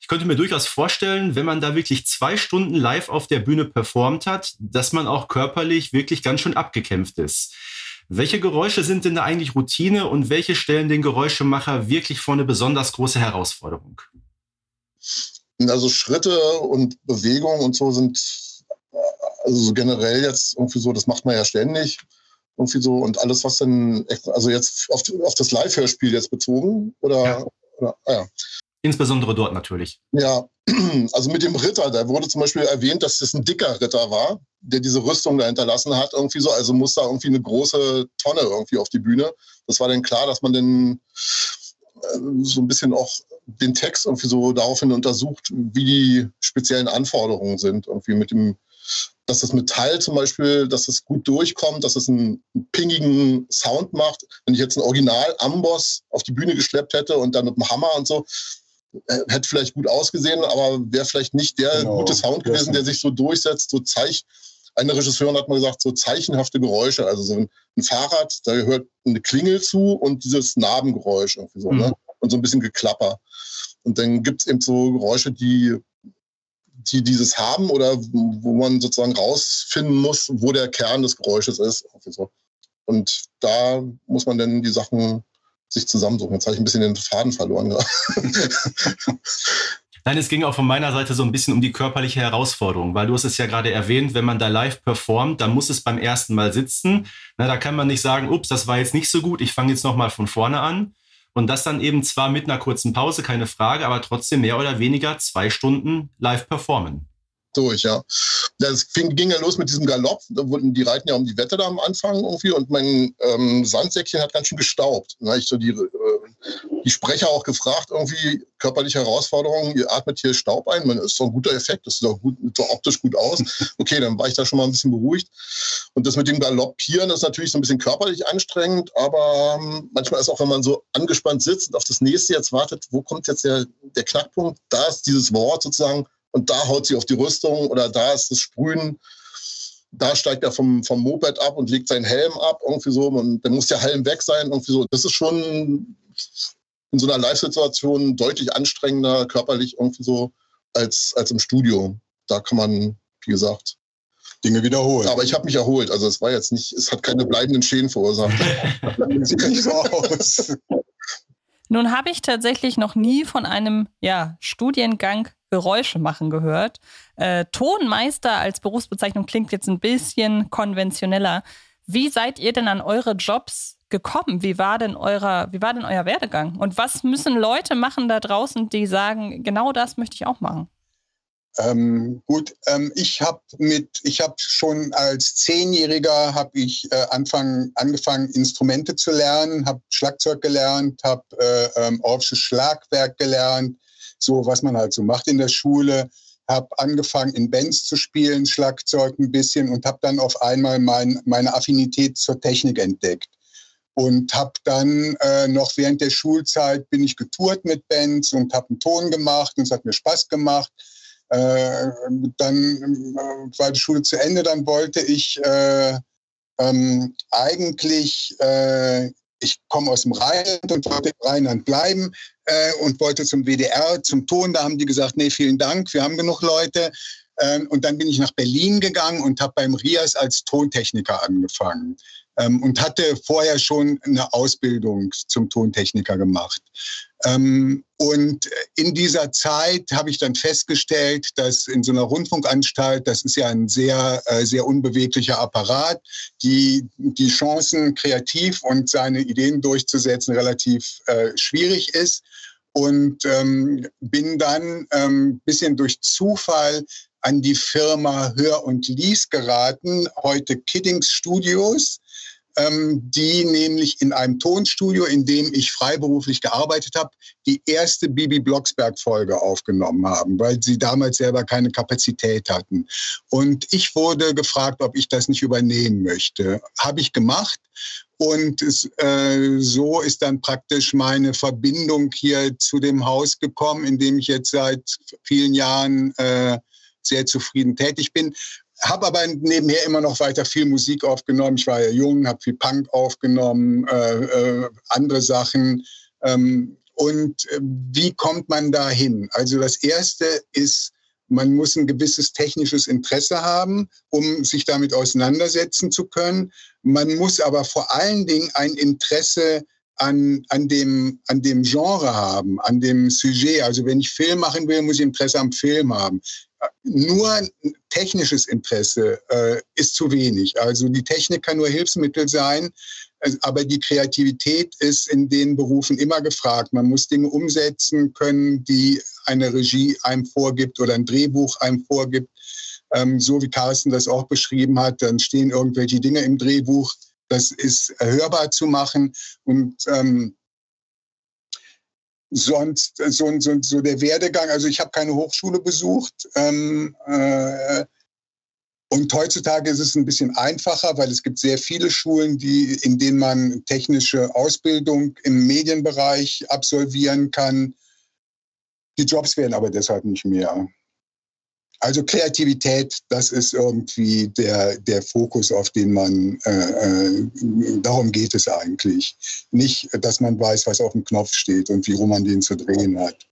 Speaker 3: Ich könnte mir durchaus vorstellen, wenn man da wirklich zwei Stunden live auf der Bühne performt hat, dass man auch körperlich wirklich ganz schön abgekämpft ist. Welche Geräusche sind denn da eigentlich Routine und welche stellen den Geräuschemacher wirklich vor eine besonders große Herausforderung?
Speaker 4: Also Schritte und Bewegungen und so sind also generell jetzt irgendwie so, das macht man ja ständig. Irgendwie so und alles, was dann, also jetzt auf, auf das Live-Hörspiel jetzt bezogen oder, ja. oder ah ja.
Speaker 3: Insbesondere dort natürlich.
Speaker 4: Ja, also mit dem Ritter, da wurde zum Beispiel erwähnt, dass das ein dicker Ritter war, der diese Rüstung da hinterlassen hat, irgendwie so. Also muss da irgendwie eine große Tonne irgendwie auf die Bühne. Das war dann klar, dass man dann äh, so ein bisschen auch den Text irgendwie so daraufhin untersucht, wie die speziellen Anforderungen sind, irgendwie mit dem, dass das Metall zum Beispiel, dass es gut durchkommt, dass es einen, einen pingigen Sound macht. Wenn ich jetzt ein Original Amboss auf die Bühne geschleppt hätte und dann mit dem Hammer und so, hätte vielleicht gut ausgesehen, aber wäre vielleicht nicht der genau. gute Sound gewesen, der sich so durchsetzt, so zeich. Eine Regisseurin hat mal gesagt, so zeichenhafte Geräusche. Also so ein, ein Fahrrad, da gehört eine Klingel zu und dieses Narbengeräusch irgendwie so, ne? mhm. ne? Und so ein bisschen Geklapper. Und dann gibt es eben so Geräusche, die, die dieses haben oder wo man sozusagen rausfinden muss, wo der Kern des Geräusches ist. So. Und da muss man dann die Sachen sich zusammensuchen. Jetzt habe ich ein bisschen den Faden verloren.
Speaker 3: Nein, es ging auch von meiner Seite so ein bisschen um die körperliche Herausforderung, weil du hast es ja gerade erwähnt, wenn man da live performt, dann muss es beim ersten Mal sitzen. Na, da kann man nicht sagen, ups, das war jetzt nicht so gut, ich fange jetzt nochmal von vorne an. Und das dann eben zwar mit einer kurzen Pause, keine Frage, aber trotzdem mehr oder weniger zwei Stunden live performen
Speaker 4: durch, ja. Das fing, ging ja los mit diesem Galopp. Da wurden, die reiten ja um die Wette da am Anfang irgendwie und mein ähm, Sandsäckchen hat ganz schön gestaubt. Da habe ich so die, äh, die Sprecher auch gefragt, irgendwie körperliche Herausforderungen, ihr atmet hier Staub ein, man ist so ein guter Effekt, das sieht auch gut, so optisch gut aus. Okay, dann war ich da schon mal ein bisschen beruhigt. Und das mit dem Galoppieren ist natürlich so ein bisschen körperlich anstrengend, aber ähm, manchmal ist auch, wenn man so angespannt sitzt und auf das nächste jetzt wartet, wo kommt jetzt der, der Knackpunkt? Da ist dieses Wort sozusagen und da haut sie auf die Rüstung oder da ist das Sprühen, da steigt er vom, vom Moped ab und legt seinen Helm ab, irgendwie so, und dann muss der Helm weg sein, irgendwie so. Das ist schon in so einer Live-Situation deutlich anstrengender, körperlich irgendwie so, als, als im Studio. Da kann man, wie gesagt, Dinge wiederholen. Aber ich habe mich erholt. Also es war jetzt nicht, es hat keine bleibenden Schäden verursacht. Sieht nicht so aus.
Speaker 2: Nun habe ich tatsächlich noch nie von einem ja, Studiengang Geräusche machen gehört. Äh, Tonmeister als Berufsbezeichnung klingt jetzt ein bisschen konventioneller. Wie seid ihr denn an eure Jobs gekommen? Wie war denn eurer, wie war denn euer Werdegang? Und was müssen Leute machen da draußen, die sagen, genau das möchte ich auch machen?
Speaker 5: Ähm, gut, ähm, ich habe mit, ich habe schon als Zehnjähriger habe ich äh, Anfang, angefangen Instrumente zu lernen, habe Schlagzeug gelernt, habe äh, ähm, Orffsches Schlagwerk gelernt, so was man halt so macht in der Schule. Habe angefangen in Bands zu spielen, Schlagzeug ein bisschen und habe dann auf einmal mein, meine Affinität zur Technik entdeckt und habe dann äh, noch während der Schulzeit bin ich getourt mit Bands und habe einen Ton gemacht und es hat mir Spaß gemacht. Äh, dann äh, war die Schule zu Ende, dann wollte ich äh, ähm, eigentlich äh, ich komme aus dem Rheinland und wollte im Rheinland bleiben äh, und wollte zum WDR, zum Ton. Da haben die gesagt, nee, vielen Dank, wir haben genug Leute. Ähm, und dann bin ich nach Berlin gegangen und habe beim RIAS als Tontechniker angefangen ähm, und hatte vorher schon eine Ausbildung zum Tontechniker gemacht. Ähm, und in dieser Zeit habe ich dann festgestellt, dass in so einer Rundfunkanstalt, das ist ja ein sehr, äh, sehr unbeweglicher Apparat, die, die Chancen, kreativ und seine Ideen durchzusetzen, relativ äh, schwierig ist. Und ähm, bin dann ähm, bisschen durch Zufall an die Firma Hör und Lies geraten, heute Kiddings Studios die nämlich in einem Tonstudio, in dem ich freiberuflich gearbeitet habe, die erste Bibi Blocksberg-Folge aufgenommen haben, weil sie damals selber keine Kapazität hatten. Und ich wurde gefragt, ob ich das nicht übernehmen möchte. Habe ich gemacht. Und es, äh, so ist dann praktisch meine Verbindung hier zu dem Haus gekommen, in dem ich jetzt seit vielen Jahren äh, sehr zufrieden tätig bin habe aber nebenher immer noch weiter viel Musik aufgenommen. Ich war ja jung, habe viel Punk aufgenommen, äh, äh, andere Sachen. Ähm, und äh, wie kommt man da hin? Also das Erste ist, man muss ein gewisses technisches Interesse haben, um sich damit auseinandersetzen zu können. Man muss aber vor allen Dingen ein Interesse an, an, dem, an dem Genre haben, an dem Sujet. Also wenn ich Film machen will, muss ich Interesse am Film haben nur technisches Interesse äh, ist zu wenig. Also die Technik kann nur Hilfsmittel sein, äh, aber die Kreativität ist in den Berufen immer gefragt. Man muss Dinge umsetzen können, die eine Regie einem vorgibt oder ein Drehbuch einem vorgibt. Ähm, so wie Carsten das auch beschrieben hat, dann stehen irgendwelche Dinge im Drehbuch. Das ist hörbar zu machen und ähm, sonst so, so, so der Werdegang. Also ich habe keine Hochschule besucht. Ähm, äh, und heutzutage ist es ein bisschen einfacher, weil es gibt sehr viele Schulen, die, in denen man technische Ausbildung im Medienbereich absolvieren kann. Die Jobs werden aber deshalb nicht mehr. Also Kreativität, das ist irgendwie der, der Fokus, auf den man, äh, äh, darum geht es eigentlich. Nicht, dass man weiß, was auf dem Knopf steht und wie rum man den zu drehen hat.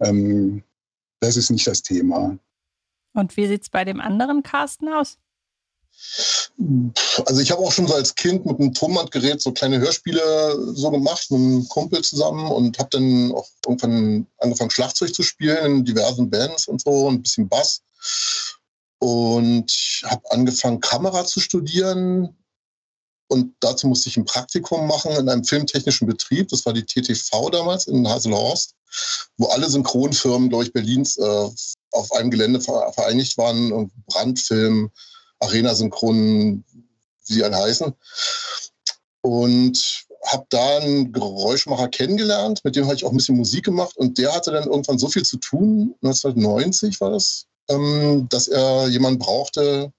Speaker 5: Ähm, das ist nicht das Thema.
Speaker 2: Und wie sieht es bei dem anderen Carsten aus?
Speaker 4: Also ich habe auch schon so als Kind mit einem Tonbandgerät so kleine Hörspiele so gemacht mit einem Kumpel zusammen und habe dann auch irgendwann angefangen Schlagzeug zu spielen in diversen Bands und so, ein bisschen Bass und habe angefangen Kamera zu studieren und dazu musste ich ein Praktikum machen in einem filmtechnischen Betrieb. Das war die TTV damals in Haselhorst, wo alle Synchronfirmen, ich, Berlins äh, auf einem Gelände vereinigt waren. Brandfilm, Arena Synchron, wie sie alle heißen. Und habe da einen Geräuschmacher kennengelernt, mit dem habe ich auch ein bisschen Musik gemacht und der hatte dann irgendwann so viel zu tun, 1990 war das, ähm, dass er jemanden brauchte,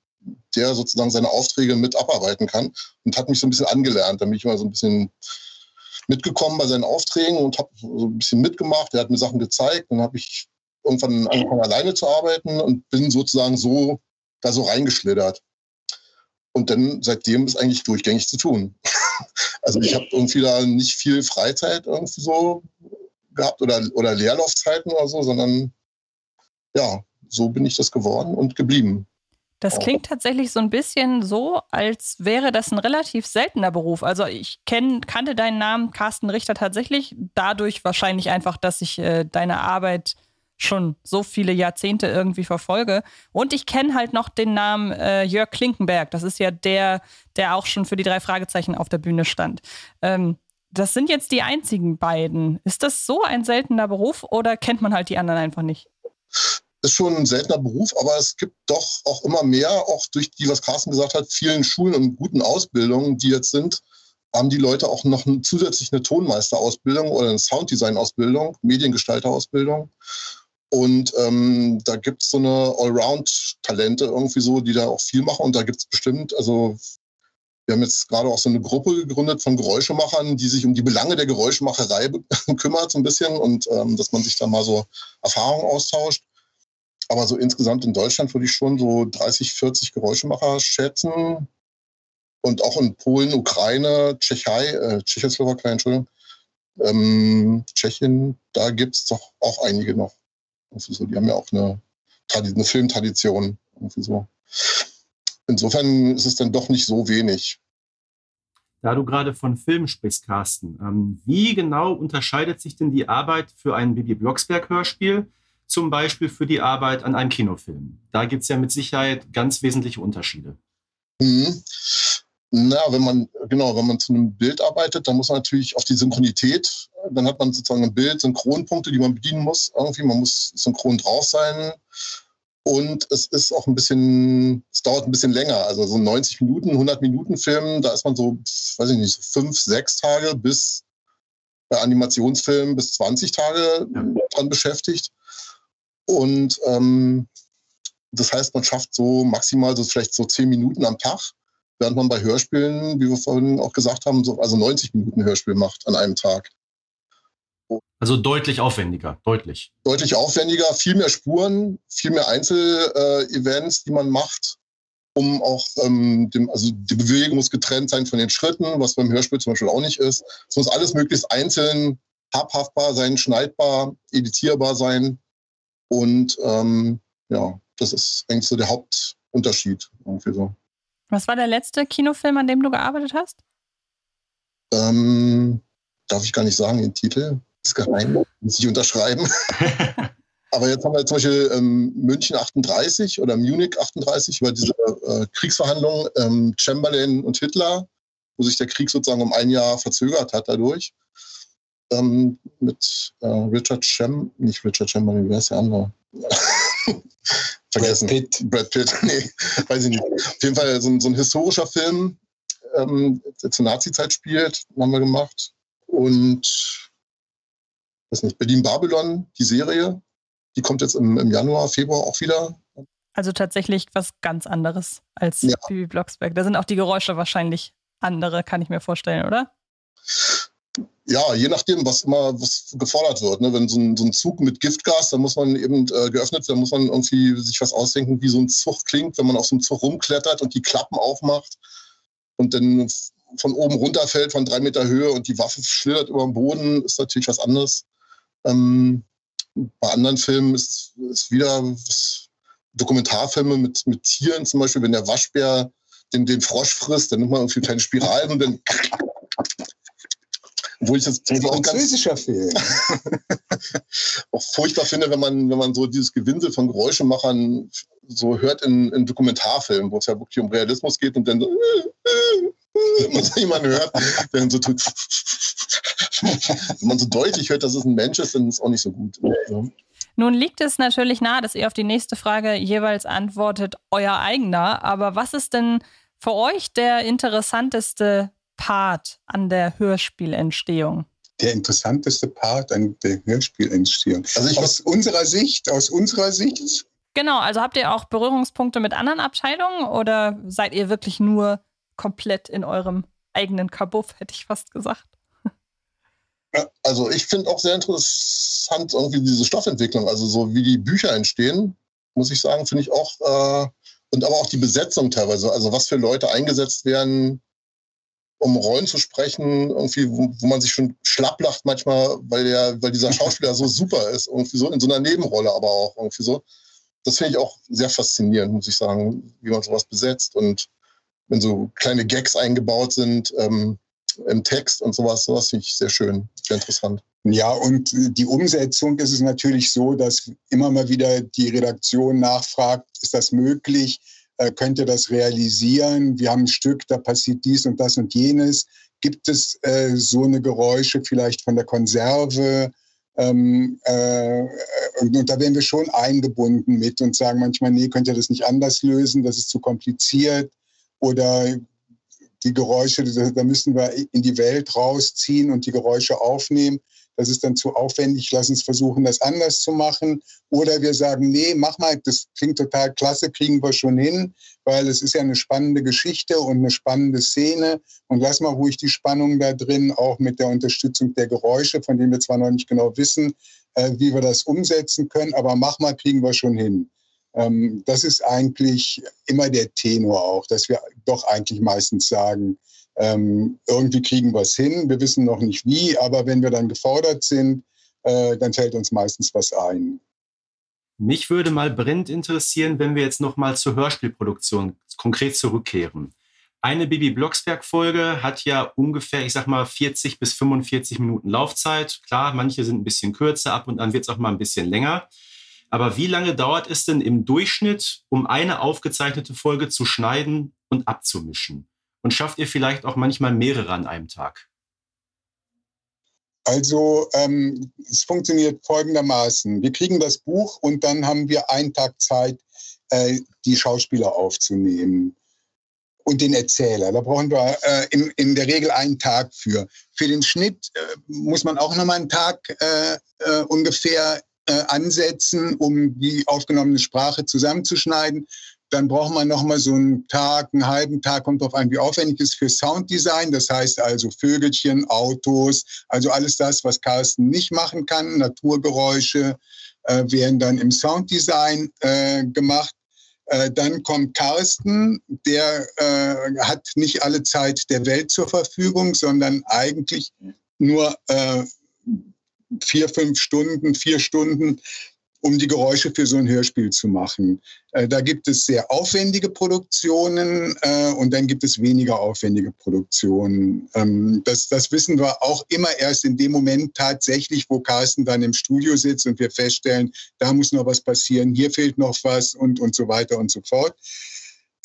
Speaker 4: der sozusagen seine Aufträge mit abarbeiten kann und hat mich so ein bisschen angelernt. Da bin ich immer so ein bisschen mitgekommen bei seinen Aufträgen und habe so ein bisschen mitgemacht. Er hat mir Sachen gezeigt. Dann habe ich irgendwann angefangen, alleine zu arbeiten und bin sozusagen so da so reingeschlittert. Und dann seitdem ist eigentlich durchgängig zu tun. also ich habe irgendwie da nicht viel Freizeit irgendwie so gehabt oder, oder Leerlaufzeiten oder so, sondern ja, so bin ich das geworden und geblieben.
Speaker 2: Das klingt tatsächlich so ein bisschen so, als wäre das ein relativ seltener Beruf. Also ich kenn, kannte deinen Namen Carsten Richter tatsächlich dadurch wahrscheinlich einfach, dass ich äh, deine Arbeit schon so viele Jahrzehnte irgendwie verfolge. Und ich kenne halt noch den Namen äh, Jörg Klinkenberg. Das ist ja der, der auch schon für die drei Fragezeichen auf der Bühne stand. Ähm, das sind jetzt die einzigen beiden. Ist das so ein seltener Beruf oder kennt man halt die anderen einfach nicht?
Speaker 4: Ist schon ein seltener Beruf, aber es gibt doch auch immer mehr, auch durch die, was Carsten gesagt hat, vielen Schulen und guten Ausbildungen, die jetzt sind, haben die Leute auch noch zusätzlich eine Tonmeisterausbildung oder eine Sounddesign-Ausbildung, Mediengestalter-Ausbildung. Und ähm, da gibt es so eine Allround-Talente irgendwie so, die da auch viel machen. Und da gibt es bestimmt, also wir haben jetzt gerade auch so eine Gruppe gegründet von Geräuschemachern, die sich um die Belange der Geräuschemacherei kümmert so ein bisschen und ähm, dass man sich da mal so Erfahrungen austauscht. Aber so insgesamt in Deutschland würde ich schon so 30, 40 Geräuschemacher schätzen. Und auch in Polen, Ukraine, Tschechei, äh, Tschechoslowakei, Entschuldigung, ähm, Tschechien, da gibt es doch auch einige noch. Also so, die haben ja auch eine eine Filmtradition. Irgendwie so. Insofern ist es dann doch nicht so wenig.
Speaker 3: Da du gerade von Film sprichst, Carsten, ähm, wie genau unterscheidet sich denn die Arbeit für ein Bibi Blocksberg-Hörspiel zum Beispiel für die Arbeit an einem Kinofilm? Da gibt es ja mit Sicherheit ganz wesentliche Unterschiede.
Speaker 4: Mhm. Na, wenn man, genau, wenn man zu einem Bild arbeitet, dann muss man natürlich auf die Synchronität, dann hat man sozusagen ein Bild, Synchronpunkte, die man bedienen muss. Irgendwie, man muss synchron drauf sein. Und es ist auch ein bisschen, es dauert ein bisschen länger. Also so 90 Minuten, 100 Minuten Film, da ist man so, weiß ich nicht, so fünf, sechs Tage bis bei Animationsfilmen bis 20 Tage ja. dran beschäftigt. Und ähm, das heißt, man schafft so maximal so vielleicht so zehn Minuten am Tag, während man bei Hörspielen, wie wir vorhin auch gesagt haben, so also 90 Minuten Hörspiel macht an einem Tag.
Speaker 3: Also deutlich aufwendiger, deutlich.
Speaker 4: Deutlich aufwendiger, viel mehr Spuren, viel mehr Einzelevents, äh, die man macht, um auch, ähm, dem, also die Bewegung muss getrennt sein von den Schritten, was beim Hörspiel zum Beispiel auch nicht ist. Es muss alles möglichst einzeln habhaftbar sein, schneidbar, editierbar sein. Und ähm, ja, das ist eigentlich so der Hauptunterschied. Irgendwie so.
Speaker 2: Was war der letzte Kinofilm, an dem du gearbeitet hast?
Speaker 4: Ähm, darf ich gar nicht sagen, den Titel. Ist geheim, muss ich unterschreiben. Aber jetzt haben wir zum Beispiel ähm, München 38 oder Munich 38 über diese äh, Kriegsverhandlungen ähm, Chamberlain und Hitler, wo sich der Krieg sozusagen um ein Jahr verzögert hat dadurch. Ähm, mit äh, Richard Chem, nicht Richard Chamberlain, wer ist der andere? Vergessen. Brad Pitt. Brad Pitt, nee, weiß ich nicht. Auf jeden Fall so, so ein historischer Film, ähm, der zur Nazi-Zeit spielt, haben wir gemacht. Und weiß nicht, Berlin-Babylon, die Serie, die kommt jetzt im, im, Januar, Februar auch wieder.
Speaker 2: Also tatsächlich was ganz anderes als ja. Bibi Blocksberg. Da sind auch die Geräusche wahrscheinlich andere, kann ich mir vorstellen, oder?
Speaker 4: Ja, je nachdem, was immer was gefordert wird. Ne? Wenn so ein, so ein Zug mit Giftgas, dann muss man eben äh, geöffnet, dann muss man irgendwie sich was ausdenken, wie so ein Zug klingt, wenn man auf so einem Zug rumklettert und die Klappen aufmacht und dann von oben runterfällt von drei Meter Höhe und die Waffe schlittert über den Boden, ist natürlich was anderes. Ähm, bei anderen Filmen ist es wieder was, Dokumentarfilme mit, mit Tieren, zum Beispiel, wenn der Waschbär den, den Frosch frisst, dann nimmt man irgendwie kleine Spiralen und dann. Wo ich das
Speaker 5: ein französischer Film.
Speaker 4: auch furchtbar finde, wenn man, wenn man so dieses Gewinsel von Geräuschemachern so hört in, in Dokumentarfilmen, wo es ja wirklich um Realismus geht und dann so, wenn so jemand hört, der dann so tut, wenn man so deutlich hört, dass es ein Mensch ist, dann ist es auch nicht so gut.
Speaker 2: Nun liegt es natürlich nahe, dass ihr auf die nächste Frage jeweils antwortet, euer eigener. Aber was ist denn für euch der interessanteste Part an der Hörspielentstehung?
Speaker 5: Der interessanteste Part an der Hörspielentstehung. Also aus unserer Sicht, aus unserer Sicht.
Speaker 2: Genau, also habt ihr auch Berührungspunkte mit anderen Abteilungen oder seid ihr wirklich nur komplett in eurem eigenen Kabuff, hätte ich fast gesagt?
Speaker 4: also ich finde auch sehr interessant irgendwie diese Stoffentwicklung, also so wie die Bücher entstehen, muss ich sagen, finde ich auch, äh, und aber auch die Besetzung teilweise, also was für Leute eingesetzt werden, um Rollen zu sprechen, irgendwie, wo, wo man sich schon schlapp lacht manchmal, weil der, weil dieser Schauspieler so super ist, irgendwie so in so einer Nebenrolle, aber auch irgendwie so. Das finde ich auch sehr faszinierend, muss ich sagen, wie man sowas besetzt und wenn so kleine Gags eingebaut sind, ähm, im Text und sowas. Sowas finde ich sehr schön, sehr interessant.
Speaker 5: Ja, und die Umsetzung ist es natürlich so, dass immer mal wieder die Redaktion nachfragt, ist das möglich? Äh, könnt ihr das realisieren? Wir haben ein Stück, da passiert dies und das und jenes. Gibt es äh, so eine Geräusche vielleicht von der Konserve? Ähm, äh, und, und, da werden wir schon eingebunden mit und sagen manchmal, nee, könnt ihr das nicht anders lösen? Das ist zu kompliziert. Oder die Geräusche, da müssen wir in die Welt rausziehen und die Geräusche aufnehmen. Das ist dann zu aufwendig. Lass uns versuchen, das anders zu machen. Oder wir sagen, nee, mach mal, das klingt total klasse, kriegen wir schon hin, weil es ist ja eine spannende Geschichte und eine spannende Szene. Und lass mal ruhig die Spannung da drin, auch mit der Unterstützung der Geräusche, von denen wir zwar noch nicht genau wissen, äh, wie wir das umsetzen können, aber mach mal, kriegen wir schon hin. Ähm, das ist eigentlich immer der Tenor auch, dass wir doch eigentlich meistens sagen, ähm, irgendwie kriegen wir es hin, wir wissen noch nicht wie, aber wenn wir dann gefordert sind, äh, dann fällt uns meistens was ein.
Speaker 3: Mich würde mal brennend interessieren, wenn wir jetzt noch mal zur Hörspielproduktion konkret zurückkehren. Eine Bibi Blocksberg-Folge hat ja ungefähr, ich sag mal, 40 bis 45 Minuten Laufzeit. Klar, manche sind ein bisschen kürzer, ab und an wird es auch mal ein bisschen länger. Aber wie lange dauert es denn im Durchschnitt, um eine aufgezeichnete Folge zu schneiden und abzumischen? Und schafft ihr vielleicht auch manchmal mehrere an einem Tag?
Speaker 5: Also ähm, es funktioniert folgendermaßen. Wir kriegen das Buch und dann haben wir einen Tag Zeit, äh, die Schauspieler aufzunehmen und den Erzähler. Da brauchen wir äh, in, in der Regel einen Tag für. Für den Schnitt äh, muss man auch nochmal einen Tag äh, äh, ungefähr äh, ansetzen, um die aufgenommene Sprache zusammenzuschneiden. Dann braucht man nochmal so einen Tag, einen halben Tag, kommt drauf an, wie aufwendig es ist für Sounddesign. Das heißt also Vögelchen, Autos, also alles das, was Carsten nicht machen kann. Naturgeräusche äh, werden dann im Sounddesign äh, gemacht. Äh, dann kommt Carsten, der äh, hat nicht alle Zeit der Welt zur Verfügung, sondern eigentlich nur äh, vier, fünf Stunden, vier Stunden um die Geräusche für so ein Hörspiel zu machen. Äh, da gibt es sehr aufwendige Produktionen äh, und dann gibt es weniger aufwendige Produktionen. Ähm, das, das wissen wir auch immer erst in dem Moment tatsächlich, wo Carsten dann im Studio sitzt und wir feststellen, da muss noch was passieren, hier fehlt noch was und, und so weiter und so fort.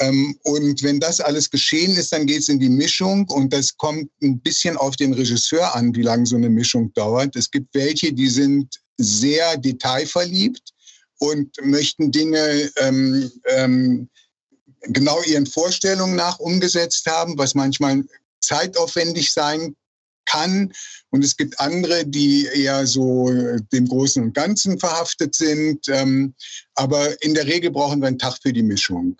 Speaker 5: Ähm, und wenn das alles geschehen ist, dann geht es in die Mischung und das kommt ein bisschen auf den Regisseur an, wie lange so eine Mischung dauert. Es gibt welche, die sind sehr detailverliebt und möchten Dinge ähm, ähm, genau ihren Vorstellungen nach umgesetzt haben, was manchmal zeitaufwendig sein kann. Und es gibt andere, die eher so dem Großen und Ganzen verhaftet sind. Ähm, aber in der Regel brauchen wir einen Tag für die Mischung.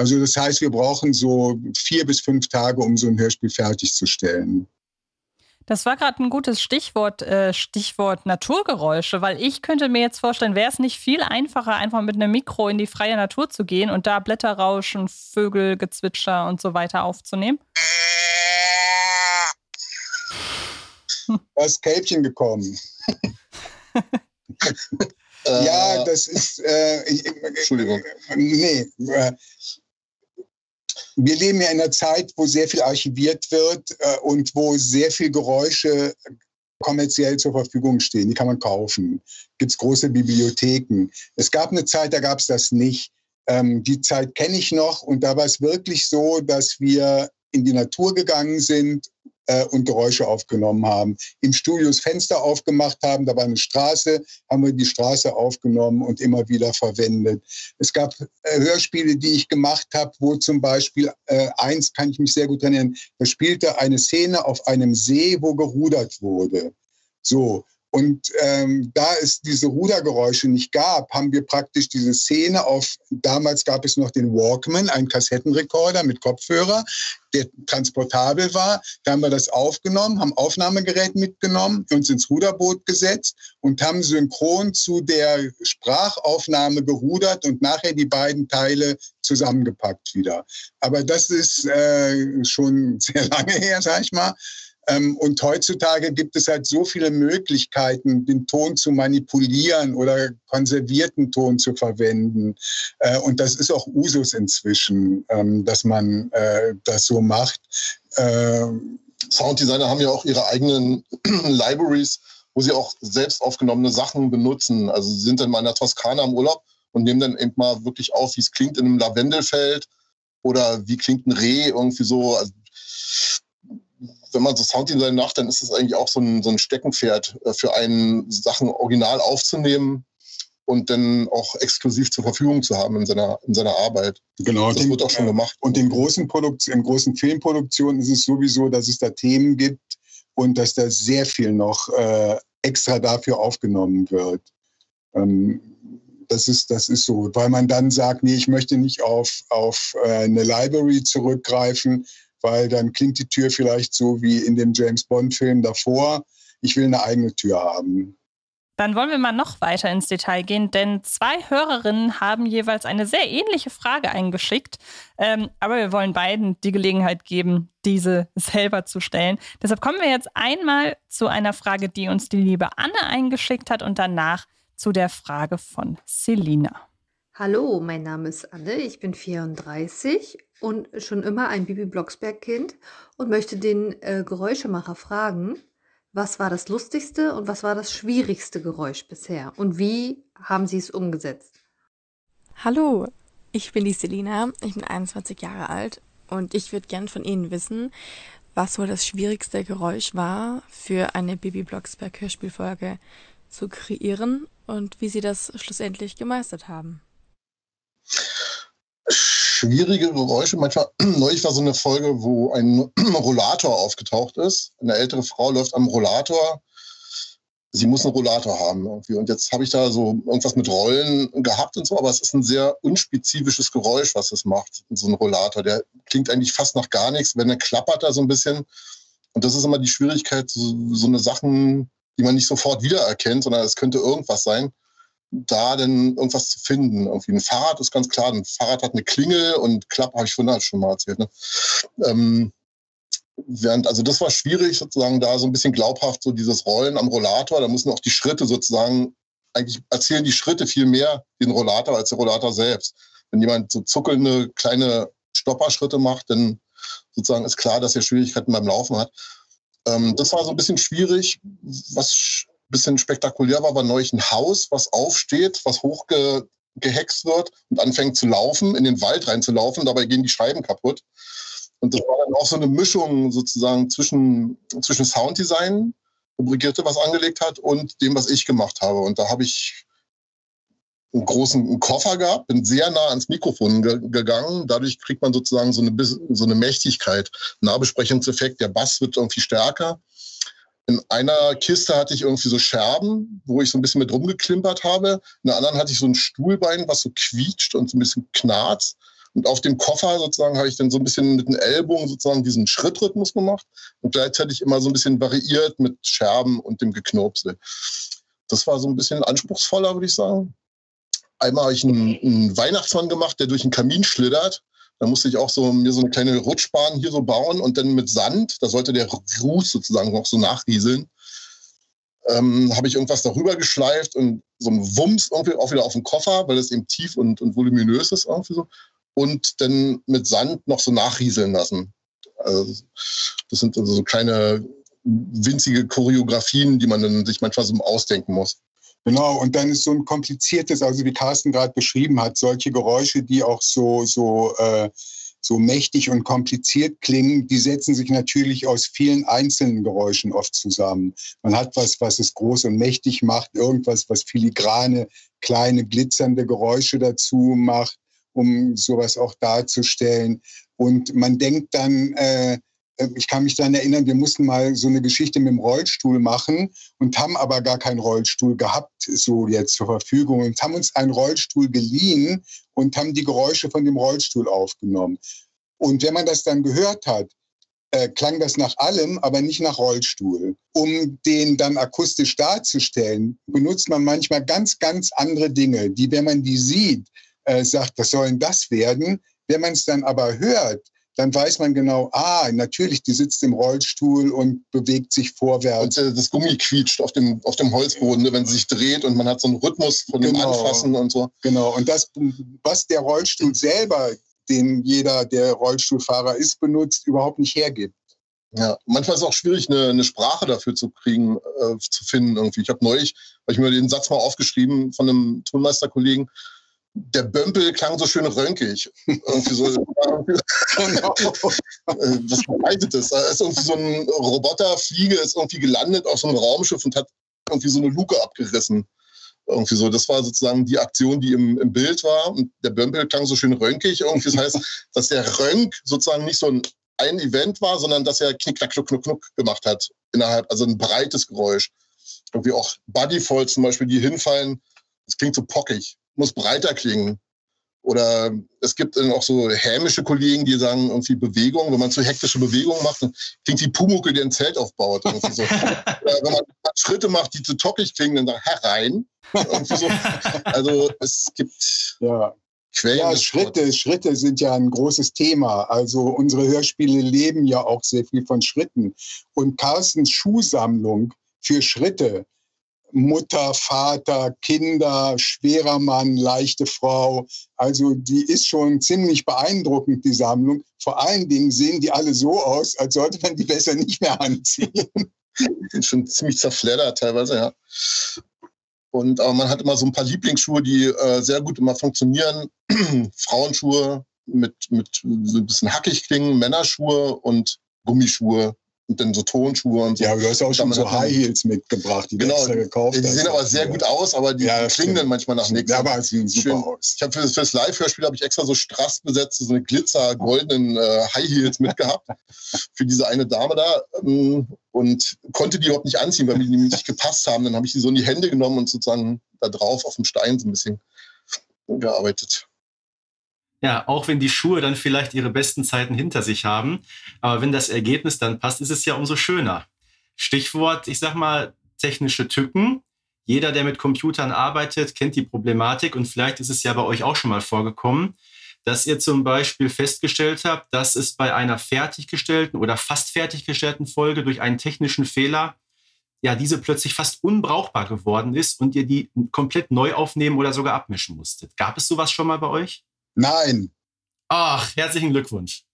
Speaker 5: Also das heißt, wir brauchen so vier bis fünf Tage, um so ein Hörspiel fertigzustellen.
Speaker 2: Das war gerade ein gutes Stichwort, äh, Stichwort Naturgeräusche, weil ich könnte mir jetzt vorstellen, wäre es nicht viel einfacher, einfach mit einem Mikro in die freie Natur zu gehen und da Blätterrauschen, Vögelgezwitscher und so weiter aufzunehmen?
Speaker 5: Da ist Kälbchen gekommen. ja, das ist. Äh, ich,
Speaker 4: Entschuldigung.
Speaker 5: Nee, äh, wir leben ja in einer Zeit, wo sehr viel archiviert wird äh, und wo sehr viel Geräusche kommerziell zur Verfügung stehen. Die kann man kaufen. Gibt es große Bibliotheken. Es gab eine Zeit, da gab es das nicht. Ähm, die Zeit kenne ich noch und da war es wirklich so, dass wir in die Natur gegangen sind äh, und Geräusche aufgenommen haben. Im Studio das Fenster aufgemacht haben, da war eine Straße, haben wir die Straße aufgenommen und immer wieder verwendet. Es gab äh, Hörspiele, die ich gemacht habe, wo zum Beispiel äh, eins kann ich mich sehr gut erinnern, da spielte eine Szene auf einem See, wo gerudert wurde. So, und ähm, da es diese Rudergeräusche nicht gab, haben wir praktisch diese Szene auf, damals gab es noch den Walkman, einen Kassettenrekorder mit Kopfhörer, der transportabel war. Da haben wir das aufgenommen, haben Aufnahmegerät mitgenommen, uns ins Ruderboot gesetzt und haben synchron zu der Sprachaufnahme gerudert und nachher die beiden Teile zusammengepackt wieder. Aber das ist äh, schon sehr lange her, sag ich mal. Ähm, und heutzutage gibt es halt so viele Möglichkeiten, den Ton zu manipulieren oder konservierten Ton zu verwenden. Äh, und das ist auch Usus inzwischen, ähm, dass man äh, das so macht.
Speaker 4: Ähm, Sounddesigner haben ja auch ihre eigenen Libraries, wo sie auch selbst aufgenommene Sachen benutzen. Also sie sind dann mal in der Toskana im Urlaub und nehmen dann eben mal wirklich auf, wie es klingt in einem Lavendelfeld oder wie klingt ein Reh irgendwie so. Also wenn man so Sounddesign macht, dann ist es eigentlich auch so ein, so ein Steckenpferd äh, für einen, Sachen original aufzunehmen und dann auch exklusiv zur Verfügung zu haben in seiner, in seiner Arbeit.
Speaker 5: Genau.
Speaker 4: Das den, wird auch schon gemacht.
Speaker 5: Und in großen, Produkt in großen Filmproduktionen ist es sowieso, dass es da Themen gibt und dass da sehr viel noch äh, extra dafür aufgenommen wird. Ähm, das ist, das ist so, weil man dann sagt, nee, ich möchte nicht auf, auf äh, eine Library zurückgreifen, weil dann klingt die Tür vielleicht so wie in dem James Bond-Film davor. Ich will eine eigene Tür haben.
Speaker 2: Dann wollen wir mal noch weiter ins Detail gehen, denn zwei Hörerinnen haben jeweils eine sehr ähnliche Frage eingeschickt. Ähm, aber wir wollen beiden die Gelegenheit geben, diese selber zu stellen. Deshalb kommen wir jetzt einmal zu einer Frage, die uns die liebe Anne eingeschickt hat und danach zu der Frage von Selina.
Speaker 6: Hallo, mein Name ist Anne, ich bin 34 und schon immer ein Bibi Blocksberg-Kind und möchte den äh, Geräuschemacher fragen, was war das lustigste und was war das schwierigste Geräusch bisher und wie haben Sie es umgesetzt?
Speaker 7: Hallo, ich bin die Selina, ich bin 21 Jahre alt und ich würde gern von Ihnen wissen, was wohl das schwierigste Geräusch war, für eine Bibi Blocksberg Hörspielfolge zu kreieren und wie Sie das schlussendlich gemeistert haben.
Speaker 4: Schwierige Geräusche. Manchmal, neulich war so eine Folge, wo ein Rollator aufgetaucht ist. Eine ältere Frau läuft am Rollator. Sie muss einen Rollator haben irgendwie. Und jetzt habe ich da so irgendwas mit Rollen gehabt und so, aber es ist ein sehr unspezifisches Geräusch, was es macht, so ein Rollator. Der klingt eigentlich fast nach gar nichts, wenn er klappert da so ein bisschen. Und das ist immer die Schwierigkeit, so, so eine Sachen, die man nicht sofort wiedererkennt, sondern es könnte irgendwas sein da denn irgendwas zu finden. Irgendwie ein Fahrrad ist ganz klar, ein Fahrrad hat eine Klingel und Klapp habe ich vorhin schon mal erzählt. Ne? Ähm, während, also das war schwierig, sozusagen da so ein bisschen glaubhaft, so dieses Rollen am Rollator, da müssen auch die Schritte sozusagen, eigentlich erzählen die Schritte viel mehr den Rollator als der Rollator selbst. Wenn jemand so zuckelnde kleine Stopperschritte macht, dann sozusagen ist klar, dass er Schwierigkeiten beim Laufen hat. Ähm, das war so ein bisschen schwierig. Was bisschen spektakulär war, war neulich ein Haus, was aufsteht, was hochgehext wird und anfängt zu laufen, in den Wald reinzulaufen. Dabei gehen die Scheiben kaputt. Und das war dann auch so eine Mischung sozusagen zwischen, zwischen Sounddesign, wo Brigitte was angelegt hat, und dem, was ich gemacht habe. Und da habe ich einen großen Koffer gehabt, bin sehr nah ans Mikrofon ge gegangen. Dadurch kriegt man sozusagen so eine, so eine Mächtigkeit, Nahbesprechungseffekt. Der Bass wird irgendwie stärker in einer Kiste hatte ich irgendwie so Scherben, wo ich so ein bisschen mit rumgeklimpert habe. In der anderen hatte ich so ein Stuhlbein, was so quietscht und so ein bisschen knarzt. Und auf dem Koffer sozusagen habe ich dann so ein bisschen mit den Ellbogen sozusagen diesen Schrittrhythmus gemacht und gleichzeitig immer so ein bisschen variiert mit Scherben und dem Geknopsel. Das war so ein bisschen anspruchsvoller, würde ich sagen. Einmal habe ich einen, einen Weihnachtsmann gemacht, der durch den Kamin schlittert. Da musste ich auch so mir so eine kleine Rutschbahn hier so bauen und dann mit Sand, da sollte der Ruß sozusagen noch so nachrieseln. Ähm, habe ich irgendwas darüber geschleift und so ein Wumms irgendwie auch wieder auf den Koffer, weil es eben tief und, und voluminös ist irgendwie so. Und dann mit Sand noch so nachrieseln lassen. Also das sind also so kleine winzige Choreografien, die man dann sich manchmal so ausdenken muss.
Speaker 5: Genau, und dann ist so ein kompliziertes, also wie Carsten gerade beschrieben hat, solche Geräusche, die auch so, so, äh, so mächtig und kompliziert klingen, die setzen sich natürlich aus vielen einzelnen Geräuschen oft zusammen. Man hat was, was es groß und mächtig macht, irgendwas, was filigrane, kleine, glitzernde Geräusche dazu macht, um sowas auch darzustellen. Und man denkt dann, äh, ich kann mich daran erinnern, wir mussten mal so eine Geschichte mit dem Rollstuhl machen und haben aber gar keinen Rollstuhl gehabt, so jetzt zur Verfügung und haben uns einen Rollstuhl geliehen und haben die Geräusche von dem Rollstuhl aufgenommen. Und wenn man das dann gehört hat, äh, klang das nach allem, aber nicht nach Rollstuhl. Um den dann akustisch darzustellen, benutzt man manchmal ganz, ganz andere Dinge, die, wenn man die sieht, äh, sagt, was soll denn das werden? Wenn man es dann aber hört, dann weiß man genau, ah, natürlich, die sitzt im Rollstuhl und bewegt sich vorwärts.
Speaker 4: Und äh, das Gummi quietscht auf dem, auf dem Holzboden, ne, wenn sie sich dreht und man hat so einen Rhythmus von dem genau. Anfassen und so.
Speaker 5: Genau, und das, was der Rollstuhl selber, den jeder, der Rollstuhlfahrer ist, benutzt, überhaupt nicht hergibt.
Speaker 4: Ja, manchmal ist es auch schwierig, eine, eine Sprache dafür zu kriegen, äh, zu finden irgendwie. Ich habe neulich, habe ich mir den Satz mal aufgeschrieben von einem Tonmeisterkollegen, der Bömpel klang so schön rönkig. So, genau. Was bedeutet das? Da ist irgendwie so ein Roboterfliege, ist irgendwie gelandet auf so einem Raumschiff und hat irgendwie so eine Luke abgerissen. Irgendwie so. Das war sozusagen die Aktion, die im, im Bild war. Und der Bömpel klang so schön rönkig. Irgendwie das heißt, dass der Rönk sozusagen nicht so ein, ein Event war, sondern dass er knick, knack, knuck, knuck, knuck gemacht hat. Innerhalb, also ein breites Geräusch. Irgendwie auch Bodyfall zum Beispiel, die hinfallen. Das klingt so pockig muss breiter klingen. Oder es gibt dann auch so hämische Kollegen, die sagen, irgendwie Bewegung, wenn man zu hektische Bewegungen macht, dann klingt wie Pumuckel, der ein Zelt aufbaut. So. wenn man Schritte macht, die zu tockig klingen, dann sagt herein. So. Also es gibt
Speaker 5: ja. Quellen. Ja, Schritte, Schritte sind ja ein großes Thema. Also unsere Hörspiele leben ja auch sehr viel von Schritten. Und Carstens Schuhsammlung für Schritte Mutter, Vater, Kinder, schwerer Mann, leichte Frau. Also die ist schon ziemlich beeindruckend, die Sammlung. Vor allen Dingen sehen die alle so aus, als sollte man die besser nicht mehr anziehen.
Speaker 4: Die sind schon ziemlich zerfleddert teilweise, ja. Und aber man hat immer so ein paar Lieblingsschuhe, die äh, sehr gut immer funktionieren. Frauenschuhe mit, mit so ein bisschen hackig klingen, Männerschuhe und Gummischuhe und dann so Tonschuhe und so.
Speaker 5: Ja, du hast auch schon so High Heels mitgebracht, die
Speaker 4: genau,
Speaker 5: du extra gekauft
Speaker 4: Die sehen aber sehr gut aus, aber die
Speaker 5: Ja,
Speaker 4: klingen dann manchmal nach nichts.
Speaker 5: Ja, aber sie sehen super
Speaker 4: Schön.
Speaker 5: aus.
Speaker 4: Ich habe für, für das Live-Hörspiel habe ich extra so strass besetzte, so eine glitzer goldenen äh, High Heels mitgehabt für diese eine Dame da ähm, und konnte die überhaupt nicht anziehen, weil mir die nicht gepasst haben. Dann habe ich die so in die Hände genommen und sozusagen da drauf auf dem Stein so ein bisschen gearbeitet.
Speaker 3: Ja, auch wenn die Schuhe dann vielleicht ihre besten Zeiten hinter sich haben, aber wenn das Ergebnis dann passt, ist es ja umso schöner. Stichwort, ich sag mal, technische Tücken. Jeder, der mit Computern arbeitet, kennt die Problematik und vielleicht ist es ja bei euch auch schon mal vorgekommen, dass ihr zum Beispiel festgestellt habt, dass es bei einer fertiggestellten oder fast fertiggestellten Folge durch einen technischen Fehler ja diese plötzlich fast unbrauchbar geworden ist und ihr die komplett neu aufnehmen oder sogar abmischen musstet. Gab es sowas schon mal bei euch?
Speaker 5: Nein,
Speaker 3: Ach, herzlichen Glückwunsch.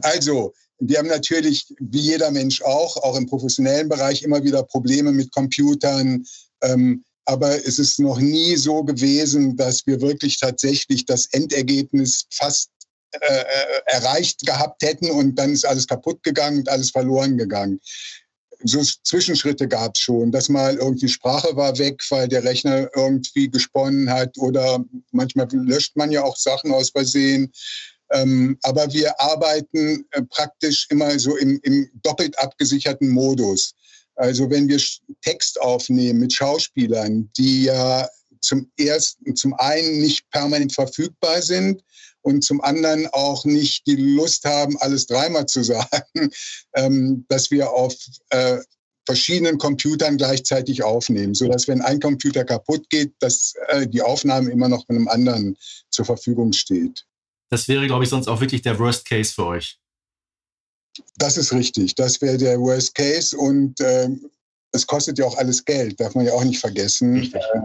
Speaker 5: Also, wir haben natürlich, wie jeder Mensch auch, auch im professionellen Bereich immer wieder Probleme mit Computern. Ähm, aber es ist noch nie so gewesen, dass wir wirklich tatsächlich das Endergebnis fast äh, äh, erreicht gehabt hätten und dann ist alles kaputt gegangen und alles verloren gegangen. So Zwischenschritte gab es schon, dass mal irgendwie Sprache war weg, weil der Rechner irgendwie gesponnen hat oder manchmal löscht man ja auch Sachen aus Versehen. Ähm, aber wir arbeiten äh, praktisch immer so im, im doppelt abgesicherten Modus. Also wenn wir Text aufnehmen mit Schauspielern, die ja zum ersten, zum einen nicht permanent verfügbar sind und zum anderen auch nicht die Lust haben, alles dreimal zu sagen, ähm, dass wir auf äh, verschiedenen Computern gleichzeitig aufnehmen, so dass wenn ein Computer kaputt geht, dass äh, die Aufnahme immer noch von einem anderen zur Verfügung steht.
Speaker 3: Das wäre, glaube ich, sonst auch wirklich der Worst Case für euch.
Speaker 5: Das ist richtig. Das wäre der Worst Case und äh, es kostet ja auch alles Geld, darf man ja auch nicht vergessen.
Speaker 3: Richtig.
Speaker 5: Äh,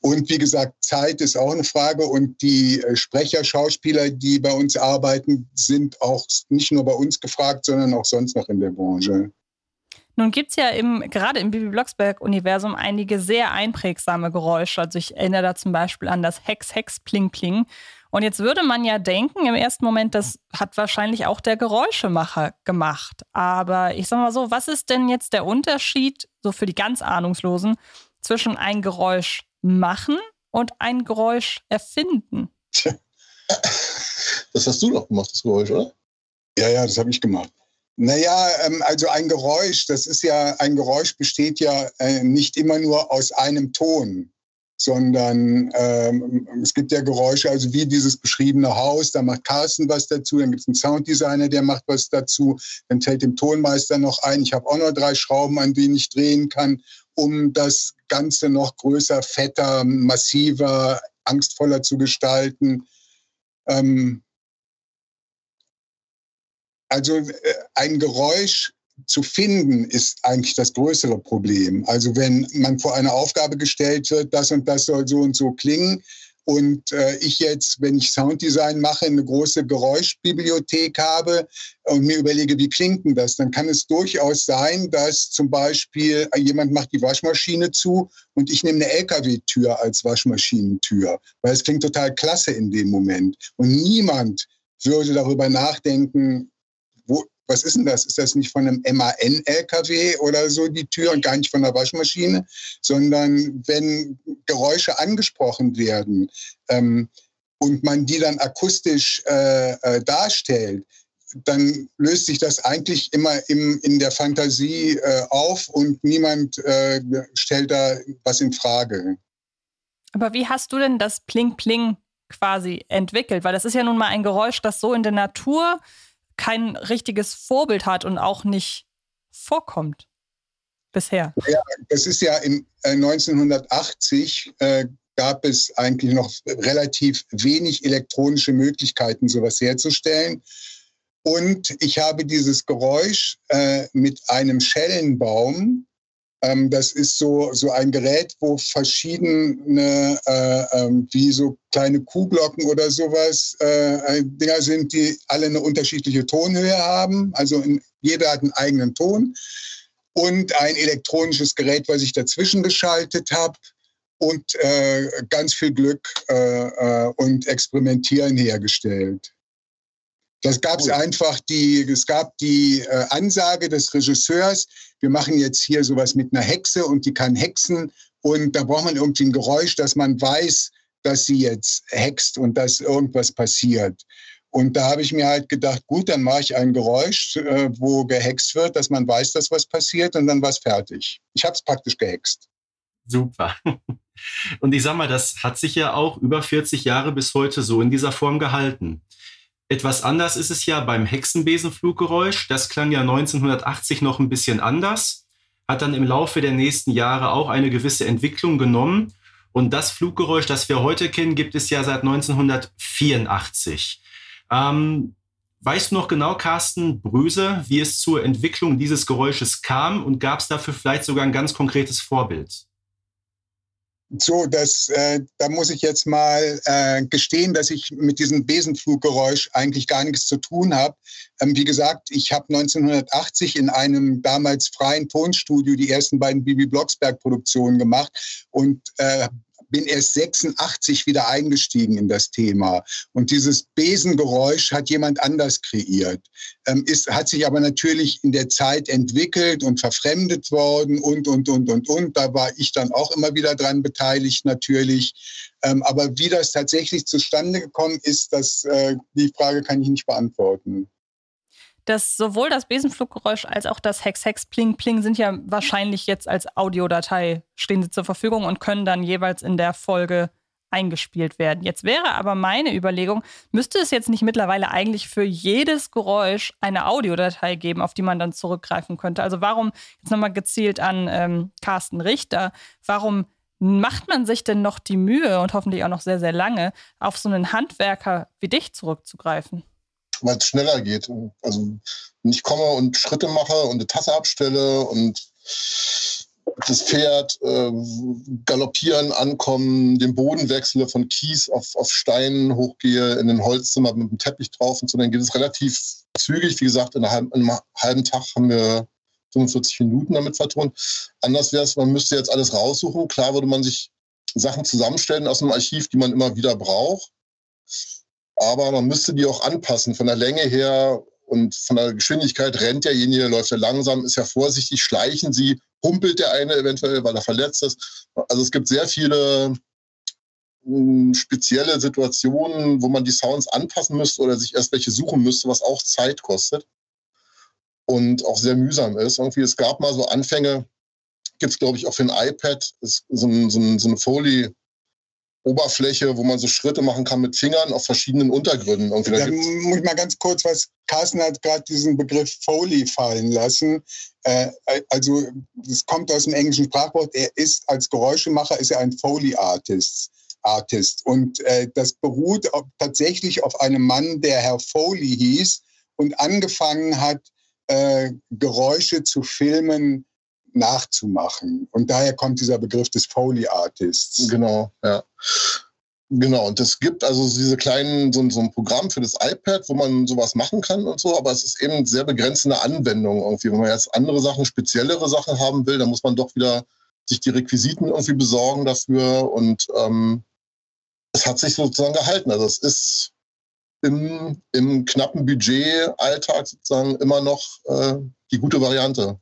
Speaker 5: und wie gesagt, Zeit ist auch eine Frage und die äh, Sprecher, Schauspieler, die bei uns arbeiten, sind auch nicht nur bei uns gefragt, sondern auch sonst noch in der Branche.
Speaker 2: Nun gibt es ja im, gerade im Bibi Blocksberg-Universum einige sehr einprägsame Geräusche. Also ich erinnere da zum Beispiel an das Hex, Hex, Pling, Pling. Und jetzt würde man ja denken, im ersten Moment, das hat wahrscheinlich auch der Geräuschemacher gemacht. Aber ich sag mal so, was ist denn jetzt der Unterschied, so für die ganz Ahnungslosen, zwischen ein Geräusch machen und ein Geräusch erfinden?
Speaker 4: Das hast du doch gemacht, das Geräusch, oder?
Speaker 5: Ja, ja, das habe ich gemacht. Naja, ähm, also ein Geräusch, das ist ja, ein Geräusch besteht ja äh, nicht immer nur aus einem Ton, sondern ähm, es gibt ja Geräusche, also wie dieses beschriebene Haus, da macht Carsten was dazu, dann gibt es einen Sounddesigner, der macht was dazu, dann fällt dem Tonmeister noch ein, ich habe auch noch drei Schrauben, an denen ich drehen kann, um das Ganze noch größer, fetter, massiver, angstvoller zu gestalten. Ähm, also äh, ein Geräusch zu finden, ist eigentlich das größere Problem. Also wenn man vor eine Aufgabe gestellt wird, das und das soll so und so klingen, und äh, ich jetzt, wenn ich Sounddesign mache, eine große Geräuschbibliothek habe und mir überlege, wie klingt denn das, dann kann es durchaus sein, dass zum Beispiel jemand macht die Waschmaschine zu und ich nehme eine LKW-Tür als Waschmaschinentür, weil es klingt total klasse in dem Moment. Und niemand würde darüber nachdenken, wo, was ist denn das? Ist das nicht von einem MAN-LKW oder so die Tür und gar nicht von der Waschmaschine? Sondern wenn Geräusche angesprochen werden ähm, und man die dann akustisch äh, äh, darstellt, dann löst sich das eigentlich immer im, in der Fantasie äh, auf und niemand äh, stellt da was in Frage.
Speaker 2: Aber wie hast du denn das Pling-Pling quasi entwickelt? Weil das ist ja nun mal ein Geräusch, das so in der Natur kein richtiges Vorbild hat und auch nicht vorkommt bisher.
Speaker 5: Ja, es ist ja in äh, 1980 äh, gab es eigentlich noch relativ wenig elektronische Möglichkeiten, sowas herzustellen. Und ich habe dieses Geräusch äh, mit einem Schellenbaum Ähm, das ist so, so ein Gerät, wo verschiedene, äh, ähm, wie so kleine Kuhglocken oder sowas, äh, Dinger sind, die alle eine unterschiedliche Tonhöhe haben. Also in, jeder hat einen eigenen Ton. Und ein elektronisches Gerät, was ich dazwischen geschaltet habe. Und äh, ganz viel Glück äh, äh, und Experimentieren hergestellt. Das gab es einfach die, es gab die äh, Ansage des Regisseurs, wir machen jetzt hier sowas mit einer Hexe und die kann hexen und da braucht man irgendwie ein Geräusch, dass man weiß, dass sie jetzt hext und dass irgendwas passiert. Und da habe ich mir halt gedacht, gut, dann mache ich ein Geräusch, äh, wo gehext wird, dass man weiß, dass was passiert und dann war es fertig. Ich habe es praktisch gehext.
Speaker 3: Super. Und ich sag mal, das hat sich ja auch über 40 Jahre bis heute so in dieser Form gehalten. Etwas anders ist es ja beim Hexenbesenfluggeräusch. Das klang ja 1980 noch ein bisschen anders, hat dann im Laufe der nächsten Jahre auch eine gewisse Entwicklung genommen. Und das Fluggeräusch, das wir heute kennen, gibt es ja seit 1984. Ähm, weißt du noch genau, Carsten Brüse, wie es zur Entwicklung dieses Geräusches kam und gab es dafür vielleicht sogar ein ganz konkretes Vorbild?
Speaker 5: So, das, äh, da muss ich jetzt mal äh, gestehen, dass ich mit diesem Besenfluggeräusch eigentlich gar nichts zu tun habe. Ähm, wie gesagt, ich habe 1980 in einem damals freien Tonstudio die ersten beiden Bibi Blocksberg-Produktionen gemacht und äh, bin erst 86 wieder eingestiegen in das Thema. Und dieses Besengeräusch hat jemand anders kreiert. Ähm, ist, hat sich aber natürlich in der Zeit entwickelt und verfremdet worden und, und, und, und, und. Da war ich dann auch immer wieder dran beteiligt natürlich. Ähm, aber wie das tatsächlich zustande gekommen ist, das, äh, die Frage kann ich nicht beantworten
Speaker 2: dass sowohl das Besenfluggeräusch als auch das Hex Hex Pling Pling sind ja wahrscheinlich jetzt als Audiodatei stehen sie zur Verfügung und können dann jeweils in der Folge eingespielt werden. Jetzt wäre aber meine Überlegung, müsste es jetzt nicht mittlerweile eigentlich für jedes Geräusch eine Audiodatei geben, auf die man dann zurückgreifen könnte? Also warum, jetzt nochmal gezielt an ähm, Carsten Richter, warum macht man sich denn noch die Mühe und hoffentlich auch noch sehr, sehr lange, auf so einen Handwerker wie dich zurückzugreifen?
Speaker 4: Weil es schneller geht. Also wenn ich komme und Schritte mache und eine Tasse abstelle und das Pferd äh, galoppieren, ankommen, den Boden wechsle, von Kies auf, auf Steinen hochgehe, in ein Holzzimmer mit einem Teppich drauf und so, dann geht es relativ zügig. Wie gesagt, in einem, in einem halben Tag haben wir 45 Minuten damit vertont. Anders wäre es, man müsste jetzt alles raussuchen. Klar würde man sich Sachen zusammenstellen aus einem Archiv, die man immer wieder braucht aber man müsste die auch anpassen von der Länge her und von der Geschwindigkeit rennt derjenige, läuft er langsam, ist ja vorsichtig, schleichen sie, humpelt der eine eventuell, weil er verletzt ist. Also es gibt sehr viele hm, spezielle Situationen, wo man die Sounds anpassen müsste oder sich erst welche suchen müsste, was auch Zeit kostet und auch sehr mühsam ist. Irgendwie, es gab mal so Anfänge, gibt es glaube ich auch für ein iPad, so, ein, so, ein, so eine Foley Oberfläche, wo man so Schritte machen kann mit Fingern auf verschiedenen Untergründen.
Speaker 5: Irgendwie, da muss ich mal ganz kurz was. Carsten hat gerade diesen Begriff Foley fallen lassen. Äh, also es kommt aus dem englischen Sprachwort. Er ist als Geräuschemacher ist er ein Foley Artist. Artist. Und äh, das beruht auf, tatsächlich auf einem Mann, der Herr Foley hieß und angefangen hat, äh, Geräusche zu filmen nachzumachen. Und daher kommt dieser Begriff des Foley Artists.
Speaker 4: Genau, ja. Genau, und es gibt also diese kleinen, so, so, ein Programm für das iPad, wo man sowas machen kann und so, aber es ist eben sehr begrenzende Anwendung irgendwie. Wenn man jetzt andere Sachen, speziellere Sachen haben will, dann muss man doch wieder sich die Requisiten irgendwie besorgen dafür und ähm, es hat sich sozusagen gehalten. Also es ist im, im knappen Budget-Alltag sozusagen immer noch äh, die gute Variante.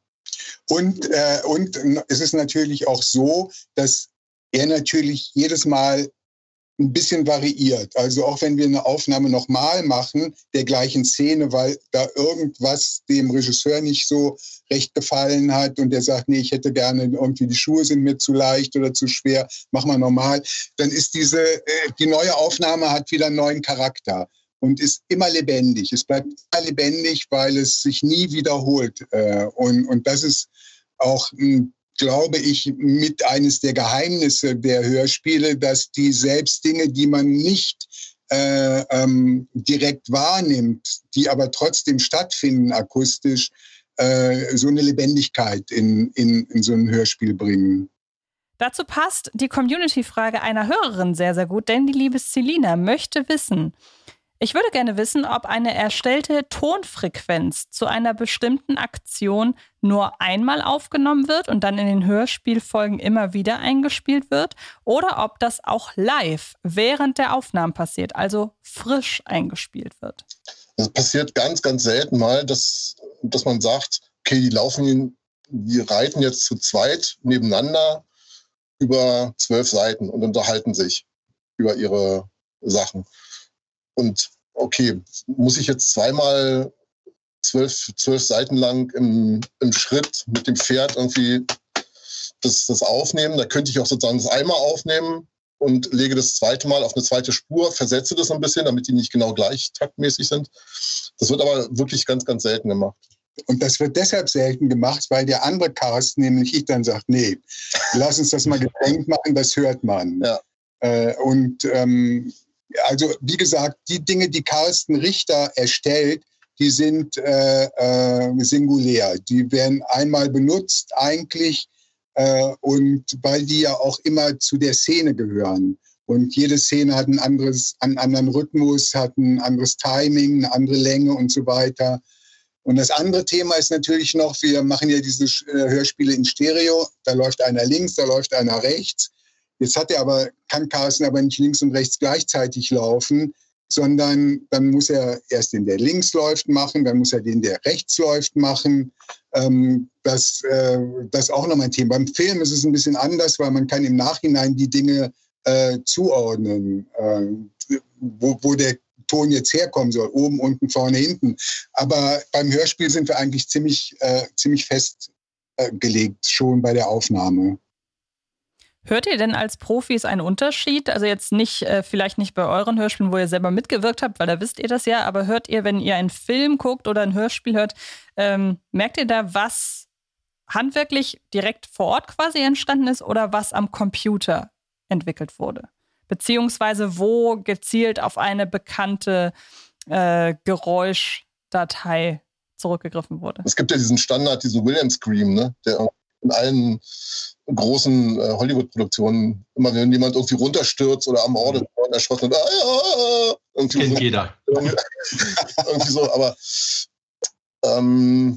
Speaker 5: Und, äh, und es ist natürlich auch so, dass er natürlich jedes Mal ein bisschen variiert. Also auch wenn wir eine Aufnahme nochmal machen, der gleichen Szene, weil da irgendwas dem Regisseur nicht so recht gefallen hat und der sagt, nee, ich hätte gerne irgendwie die Schuhe sind mir zu leicht oder zu schwer, mach mal normal, dann ist diese, äh, die neue Aufnahme hat wieder einen neuen Charakter und ist immer lebendig. Es bleibt immer lebendig, weil es sich nie wiederholt. Äh, und, und das ist auch, hm, glaube ich, mit eines der Geheimnisse der Hörspiele, dass die selbst Dinge, die man nicht äh, ähm, direkt wahrnimmt, die aber trotzdem stattfinden akustisch, äh, so eine Lebendigkeit in, in, in so ein Hörspiel bringen.
Speaker 2: Dazu passt die Community-Frage einer Hörerin sehr, sehr gut, denn die liebe Selina möchte wissen, ich würde gerne wissen, ob eine erstellte Tonfrequenz zu einer bestimmten Aktion nur einmal aufgenommen wird und dann in den Hörspielfolgen immer wieder eingespielt wird oder ob das auch live während der Aufnahmen passiert, also frisch eingespielt wird.
Speaker 4: Es passiert ganz, ganz selten mal, dass, dass man sagt, okay, die laufen, die reiten jetzt zu zweit nebeneinander über zwölf Seiten und unterhalten sich über ihre Sachen. Und okay, muss ich jetzt zweimal zwölf, zwölf Seiten lang im, im Schritt mit dem Pferd irgendwie das, das aufnehmen? Da könnte ich auch sozusagen das einmal aufnehmen und lege das zweite Mal auf eine zweite Spur, versetze das ein bisschen, damit die nicht genau gleich taktmäßig sind. Das wird aber wirklich ganz, ganz selten gemacht.
Speaker 5: Und das wird deshalb selten gemacht, weil der andere Cast, nämlich ich, dann sagt, nee, lass uns das mal getrennt machen, das hört man. Ja. Äh, und ähm, also wie gesagt, die Dinge, die Carsten Richter erstellt, die sind äh, äh, singulär. Die werden einmal benutzt eigentlich äh, und weil die ja auch immer zu der Szene gehören. Und jede Szene hat ein anderes, einen anderen Rhythmus, hat ein anderes Timing, eine andere Länge und so weiter. Und das andere Thema ist natürlich noch, wir machen ja diese äh, Hörspiele in Stereo. Da läuft einer links, da läuft einer rechts. Jetzt hat er aber, kann Carsten aber nicht links und rechts gleichzeitig laufen, sondern dann muss er erst den, der links läuft, machen, dann muss er den, der rechts läuft, machen. Ähm, das, äh, das ist auch nochmal ein Thema. Beim Film ist es ein bisschen anders, weil man kann im Nachhinein die Dinge äh, zuordnen, äh, wo, wo der Ton jetzt herkommen soll, oben, unten, vorne, hinten. Aber beim Hörspiel sind wir eigentlich ziemlich, äh, ziemlich festgelegt, schon bei der Aufnahme.
Speaker 2: Hört ihr denn als Profis einen Unterschied? Also jetzt nicht, äh, vielleicht nicht bei euren Hörspielen, wo ihr selber mitgewirkt habt, weil da wisst ihr das ja, aber hört ihr, wenn ihr einen Film guckt oder ein Hörspiel hört, ähm, merkt ihr da, was handwerklich direkt vor Ort quasi entstanden ist oder was am Computer entwickelt wurde? Beziehungsweise wo gezielt auf eine bekannte äh, Geräuschdatei zurückgegriffen wurde?
Speaker 4: Es gibt ja diesen Standard, diesen William Scream, ne? der in allen großen äh, Hollywood-Produktionen, immer wenn jemand irgendwie runterstürzt oder am Orde mhm. erschossen wird, ah, ah,
Speaker 3: irgendwie Kennt so, jeder.
Speaker 4: irgendwie so, aber ähm,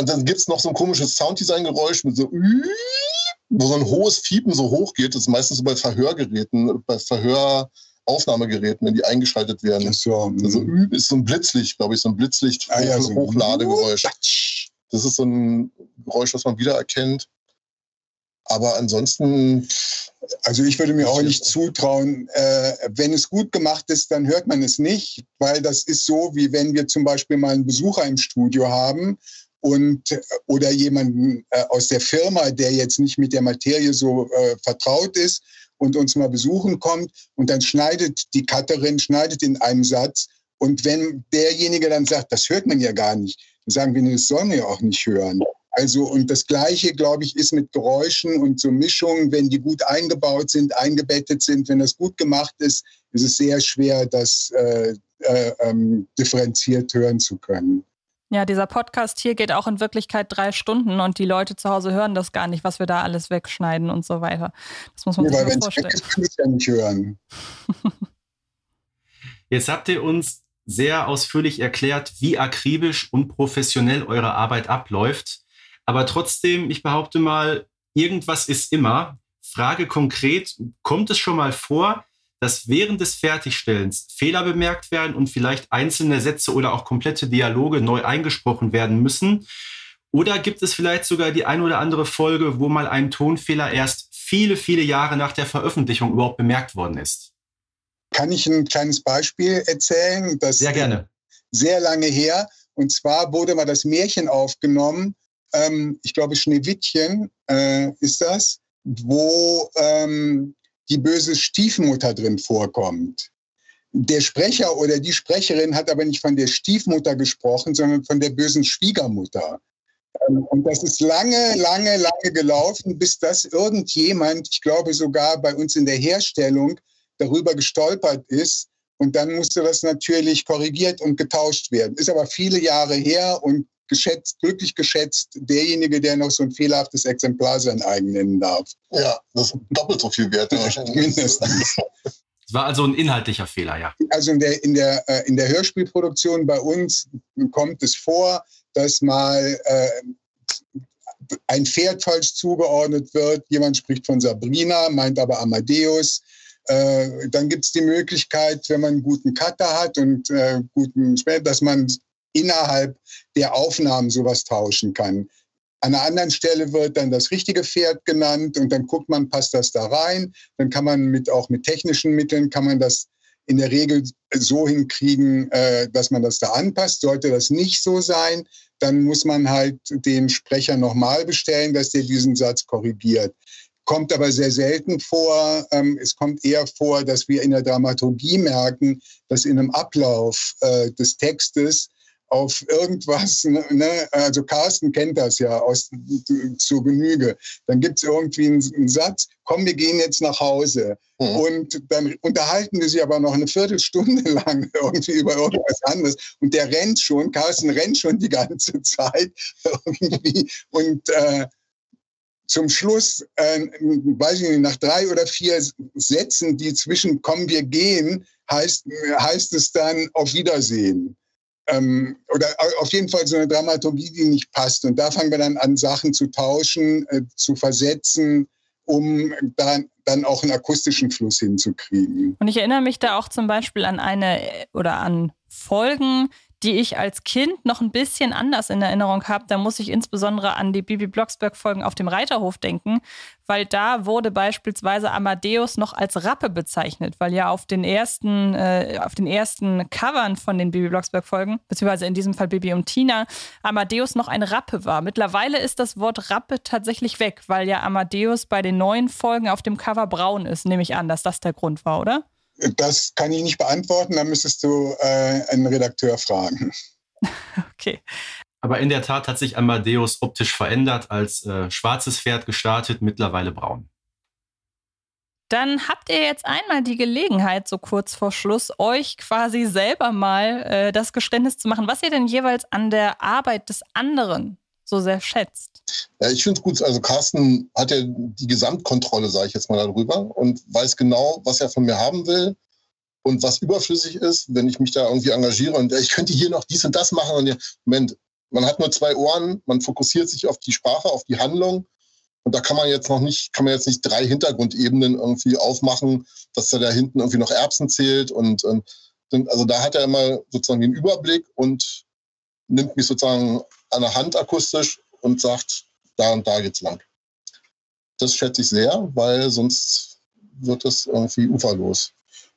Speaker 4: und dann gibt es noch so ein komisches Sounddesign-Geräusch mit so wo so ein hohes Fiepen so hoch geht. Das ist meistens so bei Verhörgeräten, bei Verhöraufnahmegeräten, wenn die eingeschaltet werden. So, also ist so ein Blitzlicht, glaube ich, so ein Blitzlicht ah, ja, so Hochladegeräusch. Das ist so ein Geräusch, was man wiedererkennt. Aber ansonsten.
Speaker 5: Also ich würde mir auch nicht zutrauen, äh, wenn es gut gemacht ist, dann hört man es nicht, weil das ist so, wie wenn wir zum Beispiel mal einen Besucher im Studio haben und oder jemanden äh, aus der Firma, der jetzt nicht mit der Materie so äh, vertraut ist und uns mal besuchen kommt und dann schneidet die Cutterin schneidet in einem Satz und wenn derjenige dann sagt, das hört man ja gar nicht, sagen wir, das sollen wir auch nicht hören. Also, und das Gleiche, glaube ich, ist mit Geräuschen und so Mischungen, wenn die gut eingebaut sind, eingebettet sind, wenn das gut gemacht ist, ist es sehr schwer, das äh, äh, ähm, differenziert hören zu können.
Speaker 2: Ja, dieser Podcast hier geht auch in Wirklichkeit drei Stunden und die Leute zu Hause hören das gar nicht, was wir da alles wegschneiden und so weiter. Das muss man ja, sich mal vorstellen. Ist, kann ich ja nicht hören.
Speaker 3: Jetzt habt ihr uns sehr ausführlich erklärt, wie akribisch und professionell eure Arbeit abläuft. Aber trotzdem, ich behaupte mal, irgendwas ist immer. Frage konkret, kommt es schon mal vor, dass während des Fertigstellens Fehler bemerkt werden und vielleicht einzelne Sätze oder auch komplette Dialoge neu eingesprochen werden müssen? Oder gibt es vielleicht sogar die ein oder andere Folge, wo mal ein Tonfehler erst viele, viele Jahre nach der Veröffentlichung überhaupt bemerkt worden ist?
Speaker 5: Kann ich ein kleines Beispiel erzählen?
Speaker 3: Das sehr gerne.
Speaker 5: Sehr lange her. Und zwar wurde mal das Märchen aufgenommen ähm, ich glaube Schneewittchen äh, ist das, wo ähm, die böse Stiefmutter drin vorkommt. Der Sprecher oder die Sprecherin hat aber nicht von der Stiefmutter gesprochen, sondern von der bösen Schwiegermutter. Ähm, und das ist lange, lange, lange gelaufen, bis das irgendjemand, ich glaube sogar bei uns in der Herstellung, darüber gestolpert ist. Und dann musste das natürlich korrigiert und getauscht werden. Ist aber viele Jahre her und geschätzt, glücklich geschätzt derjenige, der noch so ein fehlerhaftes Exemplar sein eigen nennen darf.
Speaker 4: Ja, das ist doppelt so viel wert.
Speaker 5: Mindestens.
Speaker 3: Es war also ein inhaltlicher Fehler, ja.
Speaker 5: Also in der, in der, äh, in der Hörspielproduktion bei uns kommt es vor, dass mal äh, ein Pferd falsch zugeordnet wird. Jemand spricht von Sabrina, meint aber Amadeus. Äh, dann gibt es die Möglichkeit, wenn man einen guten Cutter hat und äh, guten dass man innerhalb der Aufnahmen sowas tauschen kann. An einer anderen Stelle wird dann das richtige Pferd genannt und dann guckt man, passt das da rein. Dann kann man mit auch mit technischen Mitteln kann man das in der Regel so hinkriegen, äh, dass man das da anpasst. Sollte das nicht so sein, dann muss man halt den Sprecher nochmal bestellen, dass der diesen Satz korrigiert. Kommt aber sehr selten vor. Ähm, es kommt eher vor, dass wir in der Dramaturgie merken, dass in einem Ablauf äh, des Textes auf irgendwas, ne, ne, also Carsten kennt das ja aus, zur Genüge. Dann gibt es irgendwie einen, einen, Satz, komm, wir gehen jetzt nach Hause. Mhm. Und dann unterhalten wir sie aber noch eine Viertelstunde lang irgendwie über irgendwas anderes. Und der rennt schon, Carsten rennt schon die ganze Zeit irgendwie. Und äh, zum Schluss, äh, weiß ich nicht, nach drei oder vier Sätzen, die zwischen kommen wir gehen, heißt, heißt es dann auf Wiedersehen ähm, oder auf jeden Fall so eine Dramaturgie, die nicht passt. Und da fangen wir dann an, Sachen zu tauschen, äh, zu versetzen, um dann, dann auch einen akustischen Fluss hinzukriegen.
Speaker 2: Und ich erinnere mich da auch zum Beispiel an eine oder an Folgen, die ich als Kind noch ein bisschen anders in Erinnerung habe. Da muss ich insbesondere an die Bibi Blocksberg-Folgen auf dem Reiterhof denken, weil da wurde beispielsweise Amadeus noch als Rappe bezeichnet, weil ja auf den ersten, äh, auf den ersten Covern von den Bibi Blocksberg-Folgen, beziehungsweise in diesem Fall Bibi und Tina, Amadeus noch ein Rappe war. Mittlerweile ist das Wort Rappe tatsächlich weg, weil ja Amadeus bei den neuen Folgen auf dem Cover braun ist, nehme ich an, dass das der Grund war, oder?
Speaker 5: Das kann ich nicht beantworten, da müsstest du äh, einen Redakteur fragen.
Speaker 2: Okay.
Speaker 3: Aber in der Tat hat sich Amadeus optisch verändert, als äh, schwarzes Pferd gestartet, mittlerweile braun.
Speaker 2: Dann habt ihr jetzt einmal die Gelegenheit, so kurz vor Schluss, euch quasi selber mal äh, das Geständnis zu machen, was ihr denn jeweils an der Arbeit des anderen so sehr schätzt.
Speaker 4: Ja, ich finde es gut. Also Carsten hat ja die Gesamtkontrolle, sage ich jetzt mal darüber, und weiß genau, was er von mir haben will und was überflüssig ist, wenn ich mich da irgendwie engagiere und ich könnte hier noch dies und das machen. Und ja, Moment, man hat nur zwei Ohren, man fokussiert sich auf die Sprache, auf die Handlung. Und da kann man jetzt noch nicht, kann man jetzt nicht drei Hintergrundebenen irgendwie aufmachen, dass er da hinten irgendwie noch Erbsen zählt und, und also da hat er immer sozusagen den Überblick und nimmt mich sozusagen an der Hand akustisch und sagt, da und da geht's lang. Das schätze ich sehr, weil sonst wird es irgendwie uferlos.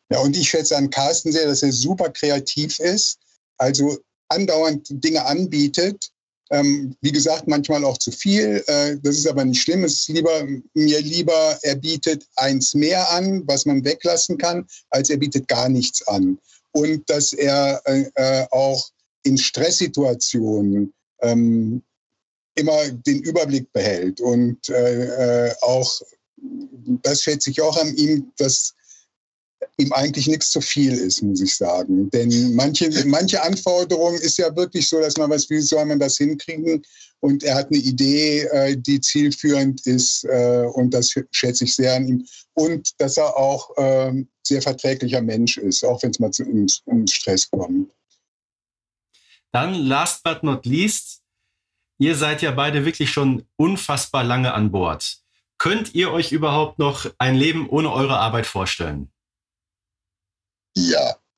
Speaker 5: Ja, und ich schätze an Carsten sehr, dass er super kreativ ist, also andauernd Dinge anbietet. Ähm, wie gesagt, manchmal auch zu viel. Äh, das ist aber nicht schlimm. Es ist lieber, mir lieber, er bietet eins mehr an, was man weglassen kann, als er bietet gar nichts an. Und dass er äh, äh auch in Stresssituationen ähm, immer den Überblick behält. Und äh, äh, auch, das schätze ich auch an ihm, dass ihm eigentlich nichts zu viel ist, muss ich sagen. Denn manche, manche Anforderungen ist ja wirklich so, dass man weiß, wie soll man das hinkriegen? Und er hat eine Idee, äh, die zielführend ist. Äh, und das schätze ich sehr an ihm. Und dass er auch äh, sehr verträglicher Mensch ist, auch wenn es mal zu, um, um Stress kommt.
Speaker 3: Dann, last but not least, ihr seid ja beide wirklich schon unfassbar lange an Bord. Könnt ihr euch überhaupt noch ein Leben ohne eure Arbeit vorstellen?
Speaker 4: Ja.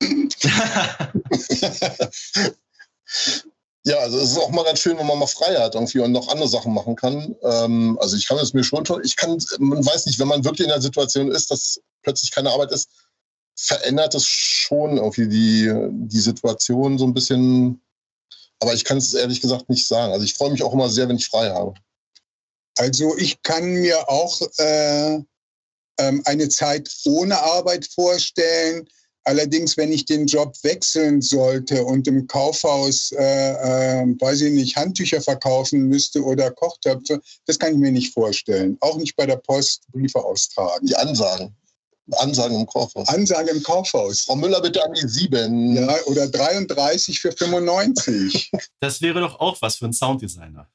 Speaker 4: ja, also es ist auch mal ganz schön, wenn man mal frei hat irgendwie und noch andere Sachen machen kann. Ähm, also ich kann es mir schon, ich kann, man weiß nicht, wenn man wirklich in der Situation ist, dass plötzlich keine Arbeit ist, verändert es schon irgendwie die, die Situation so ein bisschen aber ich kann es ehrlich gesagt nicht sagen. Also ich freue mich auch immer sehr, wenn ich frei habe.
Speaker 5: Also ich kann mir auch äh, ähm, eine Zeit ohne Arbeit vorstellen. Allerdings, wenn ich den Job wechseln sollte und im Kaufhaus, äh, äh, weiß ich nicht, Handtücher verkaufen müsste oder Kochtöpfe, das kann ich mir nicht vorstellen. Auch nicht bei der Post Briefe austragen.
Speaker 4: Die Ansagen. Ansagen im Kaufhaus.
Speaker 5: Ansage im Kaufhaus.
Speaker 4: Frau Müller, bitte an die 7.
Speaker 5: Ja, oder 33 für 95.
Speaker 3: Das wäre doch auch was für einen Sounddesigner.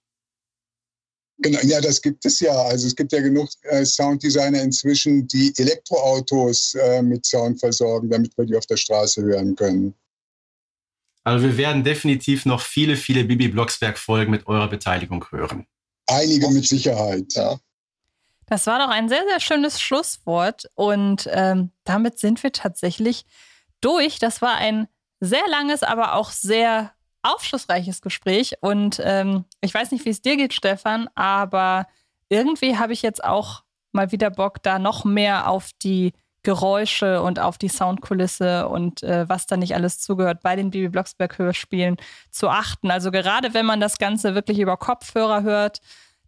Speaker 5: Genau, ja, das gibt es ja. Also es gibt ja genug äh, Sounddesigner inzwischen, die Elektroautos äh, mit Sound versorgen, damit wir die auf der Straße hören können.
Speaker 3: Also wir werden definitiv noch viele, viele Bibi Blocksberg-Folgen mit eurer Beteiligung hören.
Speaker 5: Einige mit Sicherheit.
Speaker 4: Ja.
Speaker 2: Das war doch ein sehr, sehr schönes Schlusswort. Und ähm, damit sind wir tatsächlich durch. Das war ein sehr langes, aber auch sehr aufschlussreiches Gespräch. Und ähm, ich weiß nicht, wie es dir geht, Stefan, aber irgendwie habe ich jetzt auch mal wieder Bock, da noch mehr auf die Geräusche und auf die Soundkulisse und äh, was da nicht alles zugehört bei den Bibi Blocksberg Hörspielen zu achten. Also gerade wenn man das Ganze wirklich über Kopfhörer hört,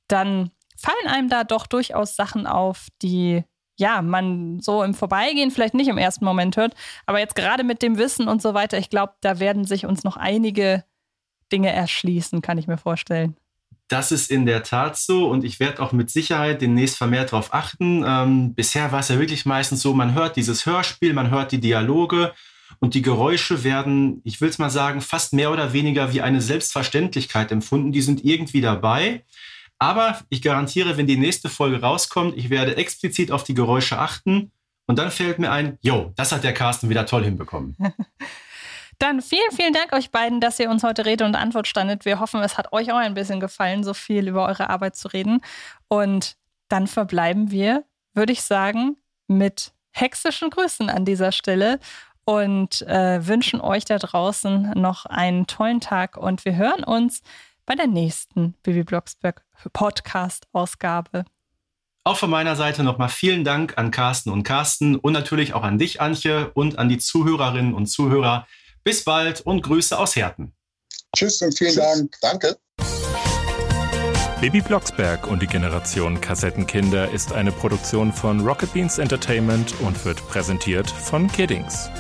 Speaker 2: dann fallen einem da doch durchaus Sachen auf, die ja, man so im Vorbeigehen vielleicht nicht im ersten Moment hört. Aber jetzt gerade mit dem Wissen und so weiter, ich glaube, da werden sich uns noch einige Dinge erschließen, kann ich mir vorstellen.
Speaker 3: Das ist in der Tat so und ich werde auch mit Sicherheit demnächst vermehrt darauf achten. Ähm, bisher war es ja wirklich meistens so, man hört dieses Hörspiel, man hört die Dialoge und die Geräusche werden, ich will es mal sagen, fast mehr oder weniger wie eine Selbstverständlichkeit empfunden. Die sind irgendwie dabei. Aber ich garantiere, wenn die nächste Folge rauskommt, ich werde explizit auf die Geräusche achten. Und dann fällt mir ein, jo, das hat der Carsten wieder toll hinbekommen.
Speaker 2: Dann vielen, vielen Dank euch beiden, dass ihr uns heute Rede und Antwort standet. Wir hoffen, es hat euch auch ein bisschen gefallen, so viel über eure Arbeit zu reden. Und dann verbleiben wir, würde ich sagen, mit hexischen Grüßen an dieser Stelle und äh, wünschen euch da draußen noch einen tollen Tag. Und wir hören uns bei der nächsten Bibi Blocksberg Podcast-Ausgabe.
Speaker 3: Auch von meiner Seite nochmal vielen Dank an Carsten und Carsten und natürlich auch an dich, Antje, und an die Zuhörerinnen und Zuhörer. Bis bald und Grüße aus Herten.
Speaker 5: Tschüss und vielen
Speaker 4: Tschüss.
Speaker 5: Dank.
Speaker 4: Danke.
Speaker 8: Baby Blocksberg und die Generation Kassettenkinder ist eine Produktion von Rocket Beans Entertainment und wird präsentiert von Kiddings.